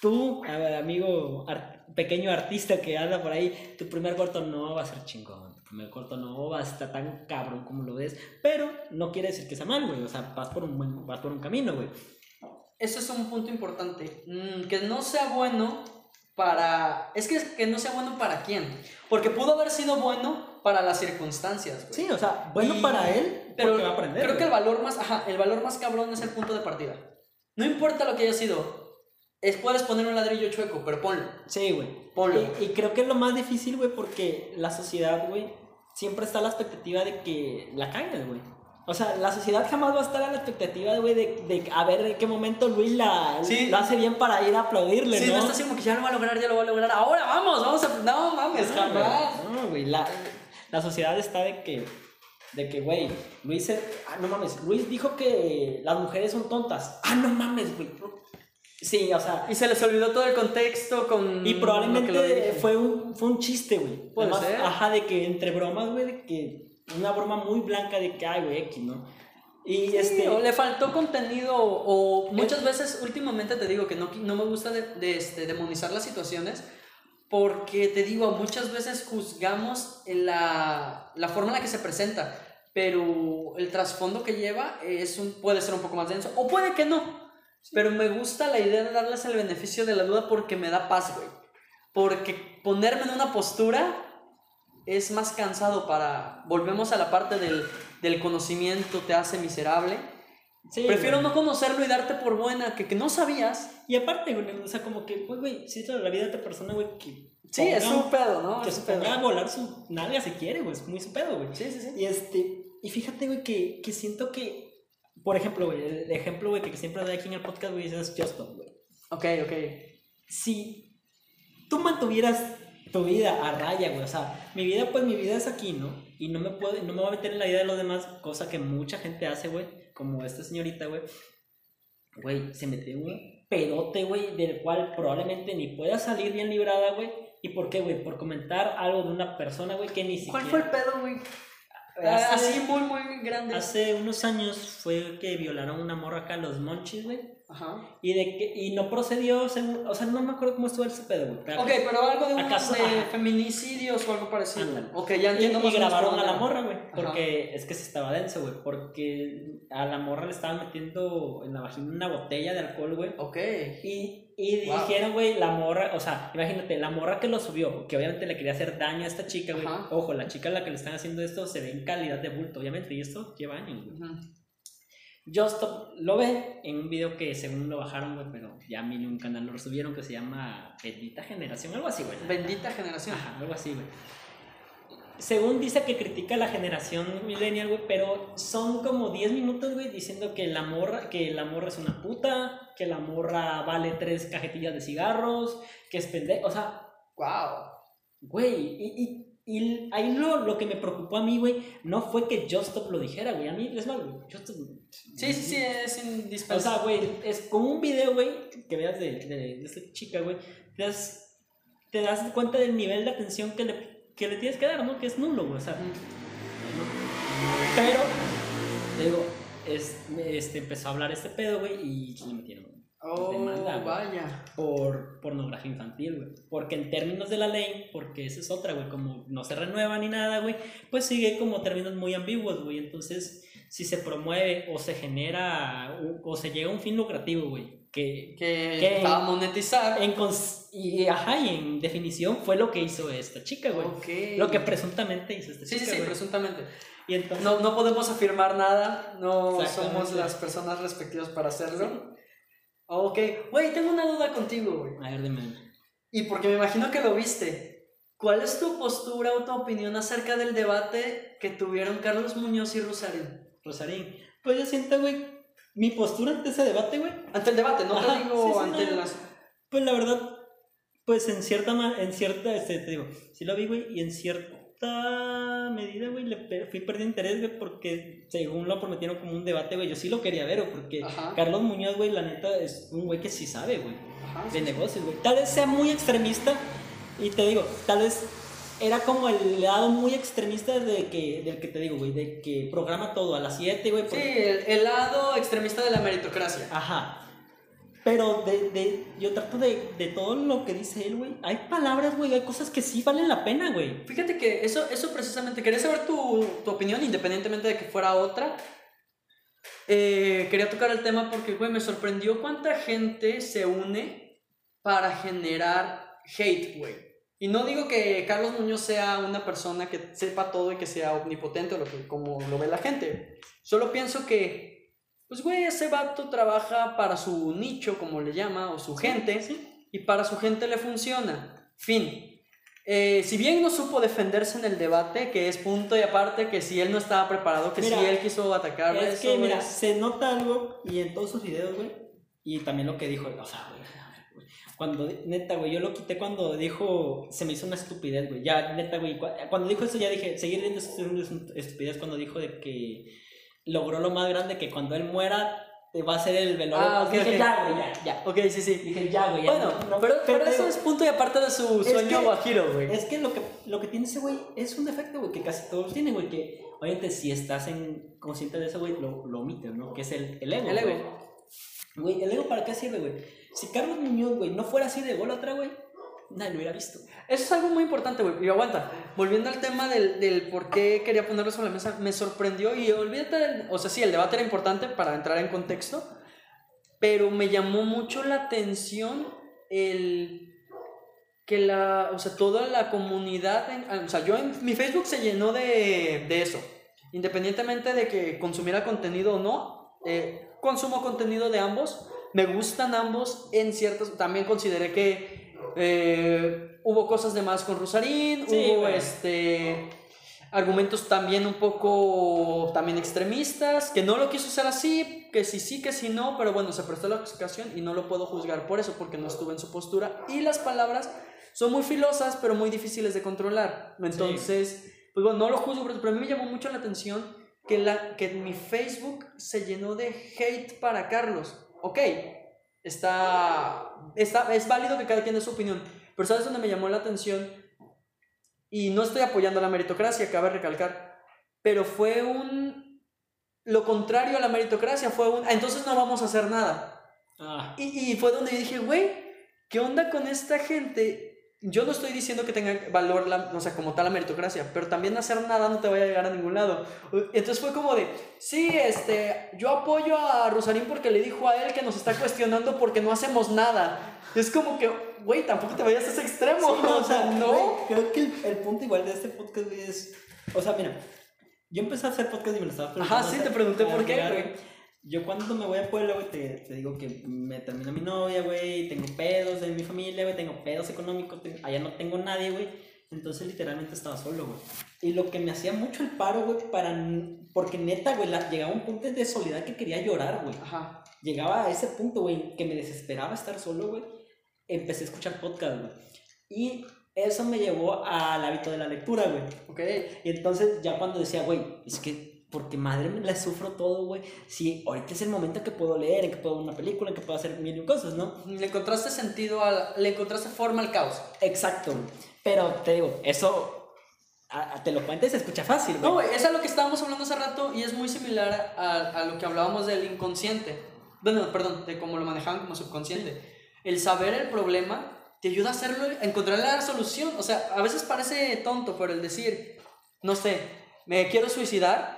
tú, amigo pequeño artista que anda por ahí, tu primer corto no va a ser chingón. Tu primer corto no va a estar tan cabrón como lo ves. Pero no quiere decir que sea mal, güey. O sea, vas por un, buen, vas por un camino, güey. Eso es un punto importante. Mm, que no sea bueno para... Es que, que no sea bueno para quién. Porque pudo haber sido bueno para las circunstancias. Sí, o sea, bueno para él, pero va a aprender. Creo que el valor más, ajá, el valor más cabrón es el punto de partida. No importa lo que haya sido, es, puedes poner un ladrillo chueco, pero ponlo. Sí, güey. Ponlo. Y, creo que es lo más difícil, güey, porque la sociedad, güey, siempre está a la expectativa de que la caigas, güey. O sea, la sociedad jamás va a estar a la expectativa, güey, de, de, a ver en qué momento Luis la, lo hace bien para ir a aplaudirle, sí, ¿no? Sí, no está así como que ya lo va a lograr, ya lo va a lograr. Ahora vamos, vamos a... No, mames, jamás. No, güey, la, la sociedad está de que de que, güey, Luis, ah, no mames, Luis dijo que las mujeres son tontas. Ah, no mames, güey. Sí, o sea. Y se les olvidó todo el contexto con. Y probablemente fue un, fue un chiste, güey. Puede ser. Ajá, de que entre bromas, güey, de que. Una broma muy blanca de que, ay, güey, X, ¿no? Y este. O le faltó contenido, o muchas veces, últimamente te digo que no, no me gusta de, de este, demonizar las situaciones, porque te digo, muchas veces juzgamos la, la forma en la que se presenta, pero el trasfondo que lleva es un, puede ser un poco más denso, o puede que no. Pero me gusta la idea de darles el beneficio de la duda porque me da paz, güey. Porque ponerme en una postura es más cansado para... Volvemos a la parte del, del conocimiento te hace miserable. Prefiero no conocerlo y darte por buena que, que no sabías. Y aparte, güey, o sea, como que, pues, güey, si es la vida de otra persona, güey, que... Sí, es su pedo, ¿no? Que se ponga a volar su nalga si quiere, güey, es muy su pedo, güey. Sí, sí, sí. Y este, y fíjate, güey, que, que siento que por ejemplo, güey, el ejemplo, güey, que siempre doy aquí en el podcast, güey, es Just Stop, güey. Ok, ok. Si tú mantuvieras tu vida a raya, güey, o sea, mi vida, pues mi vida es aquí, ¿no? Y no me puedo, no me voy a meter en la vida de los demás, cosa que mucha gente hace, güey, como esta señorita, güey. Güey, se mete un pedote, güey, del cual probablemente ni pueda salir bien librada, güey. ¿Y por qué, güey? Por comentar algo de una persona, güey, que ni siquiera... ¿Cuál fue el pedo, güey? así muy, muy grande. Hace unos años fue que violaron una morra acá, los monchis, güey. Ajá. Y, de que, y no procedió, o sea, no me acuerdo cómo estuvo ese pedo, güey. Ok, pero algo de, de feminicidios o algo parecido. Ok, ya entiendo. Y, y grabaron a la morra, güey. Porque es que se estaba denso, güey. Porque a la morra le estaban metiendo en la vagina una botella de alcohol, güey. Ok. Y y dijeron, güey, la morra, o sea, imagínate, la morra que lo subió, que obviamente le quería hacer daño a esta chica, güey. Ojo, la chica a la que le están haciendo esto se ve en calidad de bulto, obviamente, y esto lleva años, güey. Just lo ve en un video que según lo bajaron, güey, pero ya a mí en un canal lo subieron que se llama Bendita Generación, algo así, güey. Bendita Generación. Ajá, algo así, güey según dice que critica a la generación millennial, güey, pero son como 10 minutos, güey, diciendo que la morra, que la morra es una puta, que la morra vale tres cajetillas de cigarros, que es pendejo, o sea, wow. Güey, y, y, ahí lo, lo que me preocupó a mí, güey, no fue que Justop lo dijera, güey, a mí es mal, güey, Justop... Sí, sí, sí, es indispensable. O sea, güey, es como un video, güey, que veas de, de, de esta chica, güey, te das, te das cuenta del nivel de atención que le que le tienes que dar, ¿no? Que es nulo, güey, o sea. Pero, digo, es, este, empezó a hablar este pedo, güey, y le metieron. Oh, demanda, vaya. Por pornografía infantil, güey. Porque en términos de la ley, porque esa es otra, güey, como no se renueva ni nada, güey, pues sigue como términos muy ambiguos, güey. Entonces, si se promueve o se genera o se llega a un fin lucrativo, güey, que, que, que va a monetizar. en y, ajá, y en definición fue lo que hizo esta chica, güey. Lo que presuntamente hizo esta Sí, sí, chica, sí, güey. presuntamente. Y entonces, No, no podemos afirmar nada, no somos las personas respectivas para hacerlo. Ok, güey, tengo una duda contigo, güey. a ver, dime. Y porque me imagino que lo viste. ¿Cuál es tu postura o tu opinión acerca del debate que tuvieron Carlos Muñoz y Rosarín? Rosarín. Pues yo siento, güey, mi postura ante ese debate, güey, Ante el debate, no Ajá, te digo sí, sí, ante no. las... pues la verdad, pues en cierta, en cierta, este, te digo, sí lo vi, güey, y en cierta medida, güey, le fui perdiendo interés, güey, porque según lo prometieron como un debate, güey, yo sí lo quería ver, güey, porque Ajá. Carlos Muñoz, güey, la neta, es un güey que sí sabe, güey, Ajá, de sí, negocios, güey. Tal vez sea muy extremista, y te digo, tal vez era como el lado muy extremista de que, del que te digo, güey, de que programa todo a las 7, güey, Sí, el, el lado extremista de la meritocracia. Ajá. Pero de, de, yo trato de, de todo lo que dice él, güey. Hay palabras, güey, hay cosas que sí valen la pena, güey. Fíjate que eso, eso precisamente, quería saber tu, tu opinión, independientemente de que fuera otra. Eh, quería tocar el tema porque, güey, me sorprendió cuánta gente se une para generar hate, güey. Y no digo que Carlos Muñoz sea una persona que sepa todo y que sea omnipotente o lo que, como lo ve la gente. Solo pienso que, pues, güey, ese vato trabaja para su nicho, como le llama, o su gente, y para su gente le funciona. Fin. Eh, si bien no supo defenderse en el debate, que es punto y aparte, que si él no estaba preparado, que Mira, si él quiso atacar es eso, que, mira, es- se nota algo y en todos sus videos, güey. Y también lo que dijo, o sea, güey. Cuando, neta, güey, yo lo quité cuando dijo, se me hizo una estupidez, güey. Ya, neta, güey, cu- cuando dijo eso ya dije, seguir viendo es una estupidez cuando dijo de que logró lo más grande que cuando él muera eh, va a ser el velorio. Ah, ok, dije, ok. ya, güey, ya, ya. Ok, sí, sí. Dije, ya, güey, ya. Bueno, no- pero, pero te eso es punto y aparte de su Es sueño que- guajiro, güey. Es que lo que, lo que tiene ese güey es un defecto, güey, que casi todos tienen, güey, que obviamente si estás en consciente de eso, güey, lo, lo omites, ¿no? Que es el, el ego, El ego. Güey, ¿el ego para qué sirve, güey? Si Carlos Muñoz, güey, no fuera así de otra güey, nadie lo hubiera visto. Eso es algo muy importante, güey. Y aguanta. Volviendo al tema del, del por qué quería ponerlo sobre la mesa, me sorprendió y olvídate, del- o sea, sí, el debate era importante para entrar en contexto, pero me llamó mucho la atención el que la, o sea, toda la comunidad, en- o sea, yo en mi Facebook se llenó de, de eso, independientemente de que consumiera contenido o no, eh, consumo contenido de ambos, me gustan ambos en ciertas, también consideré que eh, hubo cosas de más con Rosarín, Sí, hubo güey. este argumentos también un poco también extremistas, que no lo quiso hacer así, que sí sí, que sí no, pero bueno, se prestó la ocasión y no lo puedo juzgar por eso, porque no estuve en su postura. Y las palabras son muy filosas, pero muy difíciles de controlar. Entonces, pues bueno, no lo juzgo, pero pero a mí me llamó mucho la atención que, la, que mi Facebook se llenó de hate para Carlos. Ok, está, está, es válido que cada quien dé su opinión, pero ¿sabes dónde me llamó la atención? Y no estoy apoyando la meritocracia, cabe recalcar, pero fue un... Lo contrario a la meritocracia, fue un... "Ah, Entonces no vamos a hacer nada. Ah, Y, y fue donde yo dije, güey, ¿qué onda con esta gente? Yo no estoy diciendo que tenga valor, la, o sea, como tal la meritocracia, pero también hacer nada no te va a llegar a ningún lado. Entonces fue como de, sí, este, yo apoyo a Rosarín porque le dijo a él que nos está cuestionando porque no hacemos nada. Es como que, güey, tampoco te vayas a ese extremo. Sí, no, o sea, no. güey, creo que el, el punto igual de este podcast, es. O sea, mira, yo empecé a hacer podcast y me lo estaba preguntando. Ajá, sí, te pregunté por qué, güey. Yo cuando me voy a Puebla, güey, te, te digo que me termina mi novia, güey, tengo pedos de mi familia, güey, tengo pedos económicos, te- allá no tengo nadie, güey. Entonces literalmente estaba solo, güey. Y lo que me hacía mucho el paro, güey, para... Porque neta, güey, la- llegaba un punto de soledad que quería llorar, güey. Ajá. llegaba a ese punto, güey, que me desesperaba estar solo, güey, empecé a escuchar podcast, güey. Y eso me llevó al hábito de la lectura, güey. Ok. Y entonces ya cuando decía, güey, es que porque madre me la sufro todo, güey. Si ahorita es el momento que puedo leer, en que puedo ver una película, en que puedo hacer mil cosas, ¿no? Le encontraste sentido, al, le encontraste forma al caos. Exacto. Pero te digo, eso a- a- te lo cuento y se escucha fácil, güey. No, güey, es a lo que estábamos hablando hace rato y es muy similar a, a lo que hablábamos del inconsciente. Bueno, perdón, de cómo lo manejaban como subconsciente. El saber el problema te ayuda a hacerlo, a encontrar la solución. O sea, a veces parece tonto, pero el decir, no sé, me quiero suicidar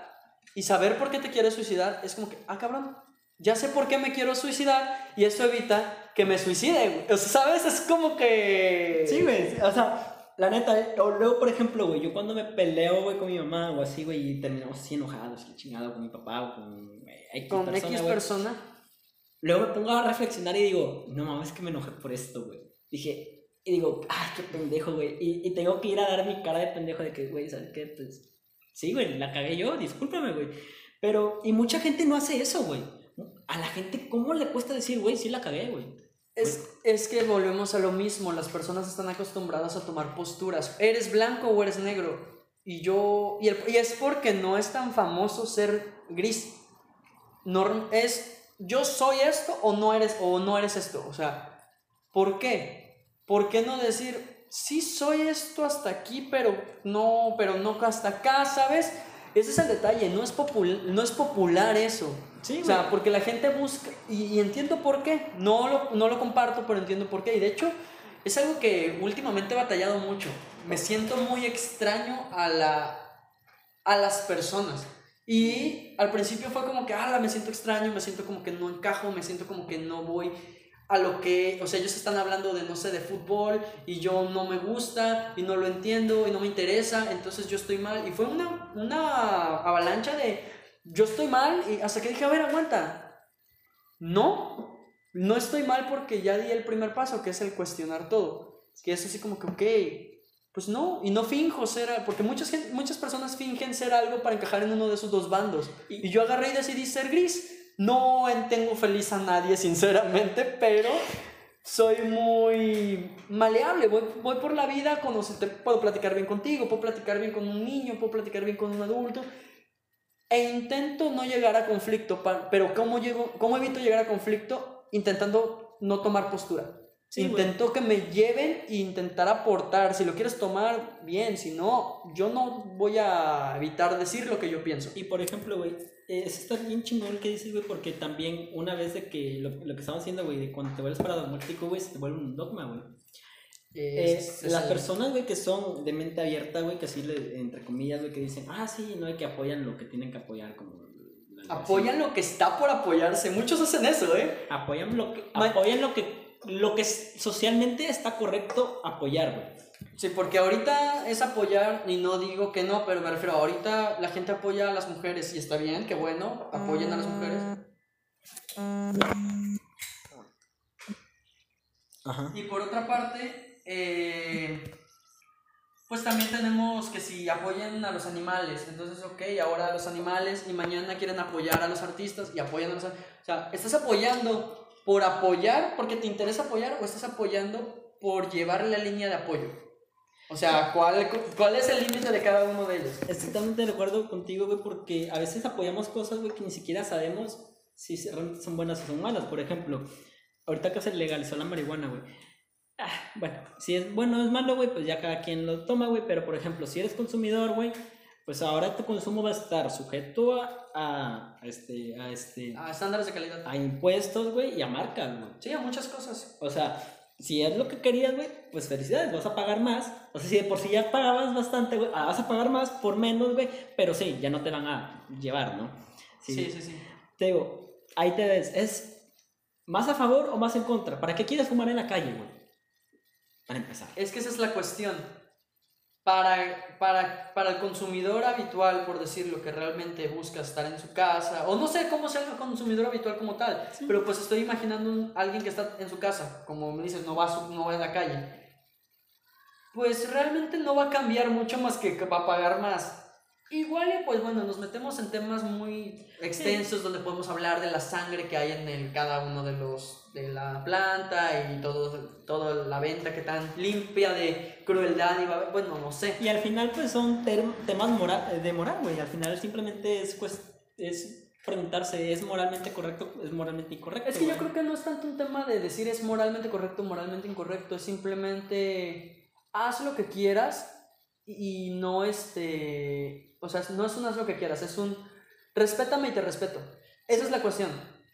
y saber por qué te quieres suicidar es como que, ah, cabrón, ya sé por qué me quiero suicidar y eso evita que me suicide, güey. O sea, ¿sabes? Es como que... Sí, güey. O sea, la neta, eh, o luego, por ejemplo, güey, yo cuando me peleo, güey, con mi mamá o así, güey, y terminamos así enojados, que chingado con mi papá o con X con persona, X persona. Luego me pongo a reflexionar y digo, no mames, que me enojé por esto, güey. Dije, y digo, ay, qué pendejo, güey. Y, y tengo que ir a dar mi cara de pendejo de que, güey, ¿sabes qué? Pues, sí, güey, la cagué yo, discúlpame, güey. Pero, y mucha gente no hace eso, güey. A la gente, ¿cómo le cuesta decir, güey, sí la cagué, güey? Es, es, que volvemos a lo mismo, las personas están acostumbradas a tomar posturas. ¿Eres blanco o eres negro? Y yo, y, y es porque no es tan famoso ser gris. No, es, yo soy esto o no eres, o no eres esto. O sea, ¿por qué? ¿Por qué no decir, sí soy esto hasta aquí, pero no, pero no hasta acá, ¿sabes? Ese es el detalle, no es, no es popular eso. Sí, o sea, porque la gente busca, y, entiendo por qué, no lo, no lo comparto, pero entiendo por qué. Y de hecho, es algo que últimamente he batallado mucho. Me siento muy extraño a, la, a las personas. Y al principio fue como que, ah, me siento extraño, me siento como que no encajo, me siento como que no voy a lo que, o sea, ellos están hablando de, no sé, de fútbol y yo no me gusta y no lo entiendo y no me interesa, entonces yo estoy mal. Y fue una, una avalancha de, yo estoy mal y hasta que dije, a ver, aguanta. No, no estoy mal porque ya di el primer paso, que es el cuestionar todo. Que es así como que, ok, pues no, y no finjo ser, porque muchas, muchas personas fingen ser algo para encajar en uno de esos dos bandos. Y, yo agarré y decidí ser gris. No tengo feliz a nadie, sinceramente, pero soy muy maleable. Voy, voy por la vida, te puedo platicar bien contigo, puedo platicar bien con un niño, puedo platicar bien con un adulto. E intento no llegar a conflicto, pero ¿cómo, llego, ¿cómo evito llegar a conflicto? Intentando no tomar postura. Intento que me lleven e intentar aportar. Si lo quieres tomar, bien. Si no, yo no voy a evitar decir lo que yo pienso. Y por ejemplo, güey, es está bien chingón que dices, güey, porque también una vez de que lo, lo que estamos haciendo, güey, de cuando te vuelves paradigmático, güey, se te vuelve un dogma, güey. Eh, las personas, güey, que son de mente abierta, güey, que así, le, entre comillas, güey, que dicen, ah, sí, no, hay que apoyan lo que tienen que apoyar, como... Apoyan lo que está por apoyarse, muchos hacen eso, ¿eh? Apoyan lo que, apoyan lo que, lo que socialmente está correcto apoyar, güey. Sí, porque ahorita es apoyar, y no digo que no, pero me refiero, ahorita la gente apoya a las mujeres y está bien, qué bueno, apoyen a las mujeres. Ajá. Y por otra parte, eh, pues también tenemos que si apoyan a los animales, entonces, ok, ahora a los animales y mañana quieren apoyar a los artistas y apoyan a los... O sea, ¿estás apoyando por apoyar porque te interesa apoyar o estás apoyando por llevar la línea de apoyo? O sea, ¿cuál, cuál es el límite de cada uno de ellos? Estoy totalmente de acuerdo contigo, güey, porque a veces apoyamos cosas, güey, que ni siquiera sabemos si son buenas o son malas. Por ejemplo, ahorita que se legalizó la marihuana, güey Ah, bueno, si es bueno o es malo, güey, pues ya cada quien lo toma, güey. Pero por ejemplo, si eres consumidor, güey, pues ahora tu consumo va a estar sujeto a, a este, a este. A estándares de calidad. A impuestos, güey, y a marcas, güey. Sí, a muchas cosas. O sea, si es lo que querías, güey, pues felicidades, vas a pagar más. O sea, si de por sí ya pagabas bastante, güey, vas a pagar más por menos, güey. Pero sí, ya no te van a llevar, ¿no? Sí, sí, sí. sí. Te digo, ahí te ves, ¿es más a favor o más en contra? ¿Para qué quieres fumar en la calle, güey? para empezar. Es que esa es la cuestión. Para, para, para el consumidor habitual, por decirlo, que realmente busca estar en su casa, o no sé cómo sea el consumidor habitual como tal, pero pues estoy imaginando a alguien que está en su casa, como me dices, no va, a no va a la calle. Pues realmente no va a cambiar mucho más que va a pagar más. Igual, pues bueno, nos metemos en temas muy extensos donde podemos hablar de la sangre que hay en el, cada uno de los de la planta y todo, toda la venta que tan limpia de crueldad y bueno, no sé. Y al final pues son temas moral, de moral, güey, al final simplemente es, pues, es preguntarse, ¿es moralmente correcto? ¿Es moralmente incorrecto? Es que yo creo que no es tanto un tema de decir es moralmente correcto o moralmente incorrecto, es simplemente haz lo que quieras y no este, o sea, no es un haz lo que quieras, es un respétame y te respeto. Esa es la cuestión.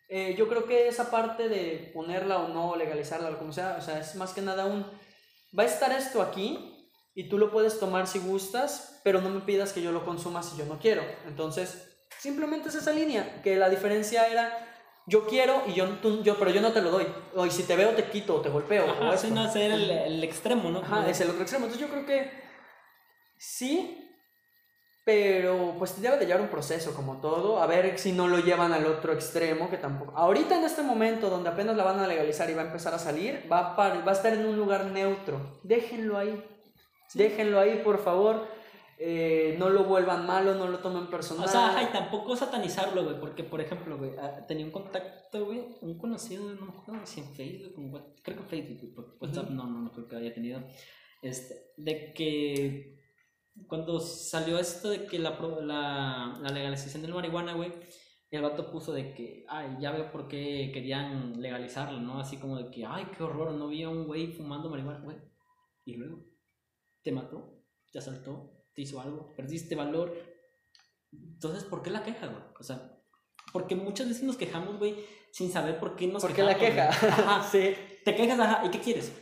Eh, yo creo que esa parte de ponerla o no, legalizarla o como sea, o sea, es más que nada un, va a estar esto aquí y tú lo puedes tomar si gustas, pero no me pidas que yo lo consuma si yo no quiero. Entonces, simplemente es esa línea, que la diferencia era yo quiero y yo, tú- yo, pero yo no te lo doy. O y si te veo te quito o te golpeo. o Ajá, esto. sí, no hacer el, el extremo, ¿no? Ajá, es el otro extremo. Entonces yo creo que sí, pero pues debe de llevar un proceso como todo. A ver si no lo llevan al otro extremo, que tampoco. Ahorita en este momento donde apenas la van a legalizar y va a empezar a salir, va a, par- va a estar en un lugar neutro. Déjenlo ahí. Déjenlo ahí, por favor. Eh, no lo vuelvan malo, no lo tomen personal. O sea, ajá, y tampoco satanizarlo, güey, porque, por ejemplo, güey, ah, tenía un contacto, güey, un conocido, no me acuerdo si en Facebook, creo que en Facebook, WhatsApp no, no, no creo que haya tenido, este, de que cuando salió esto de que la, la, la legalización del marihuana, güey, el vato puso de que, ay, ya veo por qué querían legalizarlo, ¿no? Así como de que, ay, qué horror, no vi a un güey fumando marihuana, güey. Y luego, te mató, te asaltó, te hizo algo, perdiste valor. Entonces, ¿por qué la queja, güey? O sea, porque muchas veces nos quejamos, güey, sin saber por qué nos ¿Por qué la queja? Ajá. *laughs* sí. Te quejas, ajá, ¿y qué quieres?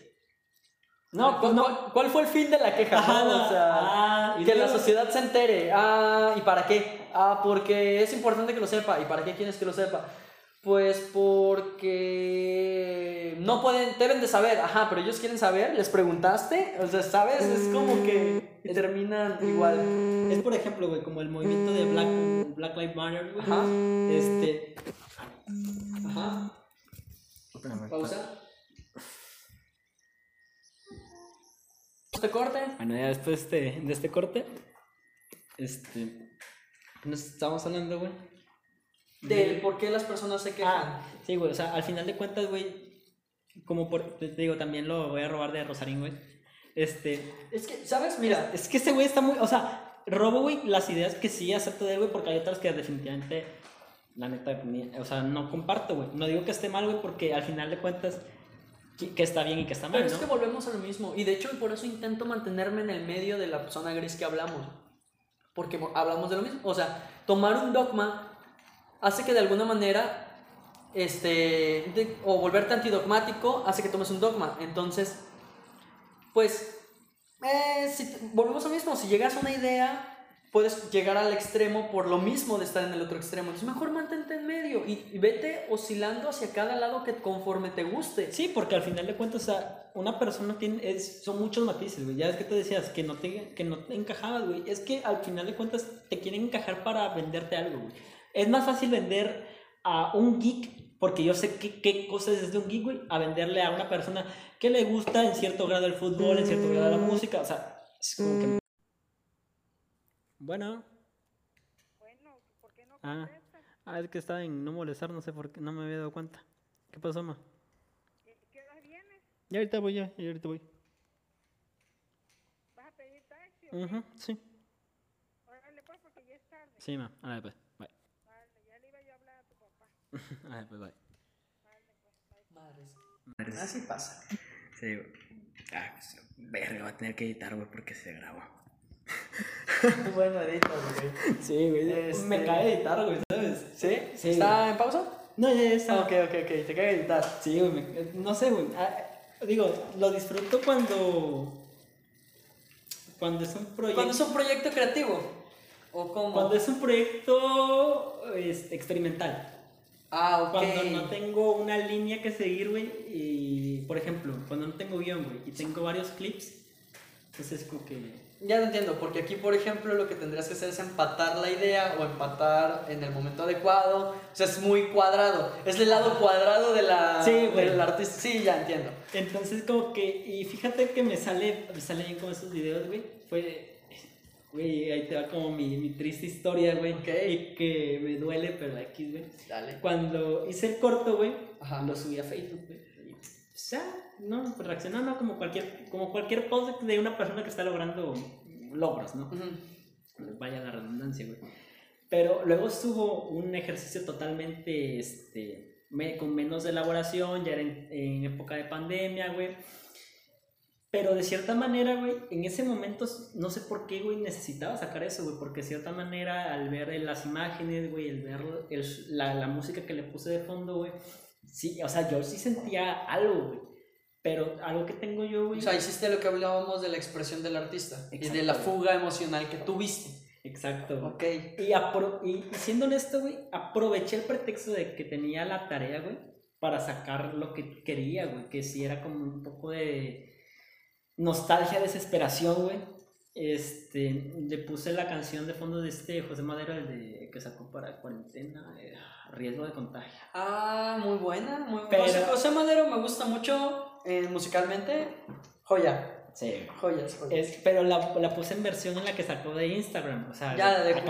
No, pues ¿Cuál, no. cuál- cuál fue el fin de la queja? Ajá, no? O sea, ah, y que la sociedad se entere. Ah, ¿y para qué? Ah, porque es importante que lo sepa. ¿Y para qué quieres que lo sepa? Pues porque no pueden, deben de saber. Ajá, pero ellos quieren saber. ¿Les preguntaste? O sea, ¿sabes? Es como que terminan igual. Es por ejemplo, güey, como el movimiento de Black, Black Lives Matter, güey. Ajá. Este. Ajá. Pausa. ¿Este corte? Bueno, ya después de, de este corte, este. Nos estábamos hablando, güey. Del por qué las personas se quejan. Ah, sí, güey, o sea, al final de cuentas, güey, como por, te digo, también lo voy a robar de Rosarín, güey. Este, Es que, ¿sabes? Mira, es que este güey está muy, o sea, robo, güey, las ideas que sí acepto de él, güey, porque hay otras que definitivamente, la neta, o sea, no comparto, güey. No digo que esté mal, güey, porque al final de cuentas, que está bien y que está mal, Pero es ¿no? que volvemos a lo mismo. Y de hecho, por eso intento mantenerme en el medio de la zona gris que hablamos. Porque mo- hablamos de lo mismo. O sea, tomar un dogma hace que de alguna manera. Este. de- o volverte antidogmático hace que tomes un dogma. Entonces. Pues. eh, si volvemos a lo mismo. Si llegas a una idea. Puedes llegar al extremo por lo mismo de estar en el otro extremo. Entonces, mejor mantente en medio y, y vete oscilando hacia cada lado que conforme te guste. Sí, porque al final de cuentas, o sea, una persona tiene, es, son muchos matices, güey. Ya es que te decías que no te, que no te encajabas, güey. Es que al final de cuentas te quieren encajar para venderte algo, güey. Es más fácil vender a un geek, porque yo sé qué, qué cosas es de un geek, güey, a venderle a una persona que le gusta en cierto grado el fútbol, en cierto grado la música. O sea, es como que... Bueno. Bueno, ¿por qué no Ah. contestas? Ah, es que estaba en no molestar, no sé por qué, no me había dado cuenta. ¿Qué pasó, ma? ¿Qué, hora vienes? Ya ahorita voy, ya, ya ahorita voy. ¿Vas a pedir taxi o qué? Ujú, sí. Órale pues, porque ya es tarde. Sí, ma. Ahora pues, bye. Vale, ya le iba yo a hablar a tu papá. *laughs* Ahora pues, bye. Madres. Así pasa. Sí. Ah, pues, verga, va a tener que editar, güey, porque se grabó. Bueno, edita, güey. Sí, güey. Este- Me cae editar, güey, ¿sabes? ¿Sí? Sí, ¿Está en pausa? No, ya, ya está. Ah, ok, ok, ok. Te cae editar. Sí, güey. me- no sé, güey. Ah, digo, lo disfruto cuando. Cuando es un proyecto. Cuando es un proyecto creativo. ¿O cómo? Cuando es un proyecto este, experimental. Ah, ok. Cuando no tengo una línea que seguir, güey, y por ejemplo, cuando no tengo guion, güey, y tengo varios clips, entonces es como que... Ya lo entiendo, porque aquí, por ejemplo, lo que tendrías que hacer es empatar la idea o empatar en el momento adecuado. O sea, es muy cuadrado. Es el lado cuadrado de la, Sí, del artista. Sí, ya entiendo. Entonces como que, y fíjate que me sale, me sale bien con esos videos, güey, fue, güey, ahí te va como mi, mi triste historia, güey, y que me duele, pero aquí, güey. Dale. Cuando hice el corto, güey, Ajá. lo subí a Facebook, güey. Sea, no, pues reaccionando como cualquier, como cualquier post de una persona que está logrando logros, ¿no? Ujú. Vaya la redundancia, güey. Pero luego estuvo un ejercicio totalmente, este, me- con menos elaboración, ya era en, en época de pandemia, güey. Pero de cierta manera, güey, en ese momento, no sé por qué, güey, necesitaba sacar eso, güey, porque de cierta manera, al ver las imágenes, güey, el ver el- la, la música que le puse de fondo, güey, sí, o sea, yo sí sentía algo, güey. Pero algo que tengo yo, güey. O sea, hiciste lo que hablábamos de la expresión del artista y de la Exacto. fuga emocional que tuviste. Exacto. güey. Ok. Y, apro- y siendo honesto, güey, aproveché el pretexto de que tenía la tarea, güey, para sacar lo que quería, güey, que sí era como un poco de nostalgia, desesperación, güey. Este, le puse la canción de fondo de este José Madero, el de que sacó para cuarentena, eh, riesgo de contagio. Ah, muy buena. Muy Pero- José, José Madero me gusta mucho eh, musicalmente. Joya. Sí. Joyas, joyas. Es, pero la, la puse en versión en la que sacó de Instagram, o sea, ya, de, a la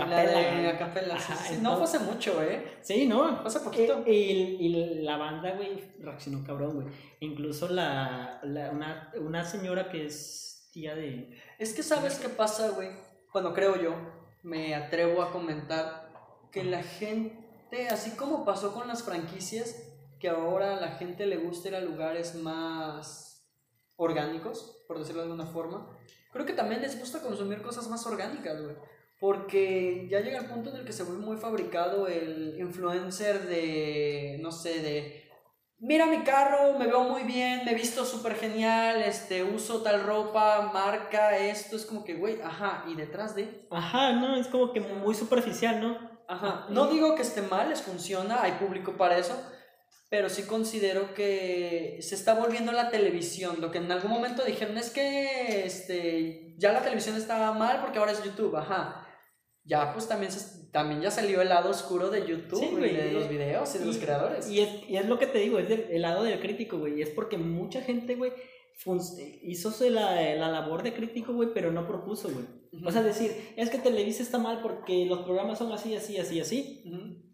capela, de Ajá, sí. No hace mucho, ¿eh? Sí, no. Fue hace poquito. Y, y- y la banda, güey, reaccionó cabrón, güey. Incluso la, la- una, una señora que es tía de... Es que sabes qué pasa, güey. Bueno, creo yo, me atrevo a comentar que la gente, así como pasó con las franquicias, que ahora a la gente le gusta ir a lugares más orgánicos, por decirlo de alguna forma, creo que también les gusta consumir cosas más orgánicas, güey. Porque ya llega el punto en el que se vuelve muy fabricado el influencer de, no sé, de mira mi carro, me veo muy bien, me visto súper genial, este, uso tal ropa, marca esto, es como que, güey, ajá, y detrás de, Ajá, no, es como que muy superficial, ¿no? ajá, no digo que esté mal, les funciona, hay público para eso, pero sí considero que se está volviendo la televisión, lo que en algún momento dijeron es que, este, ya la televisión estaba mal porque ahora es YouTube, ajá. Ya, pues también, se- también ya salió el lado oscuro de YouTube Sí, y güey, de los videos y de los creadores. Y es, y es lo que te digo, es del el lado del crítico, güey. Y es porque mucha gente, güey, hizo la, la labor de crítico, güey, pero no propuso, güey. O sea, decir, es que Televisa está mal porque los programas son así, así, así, así.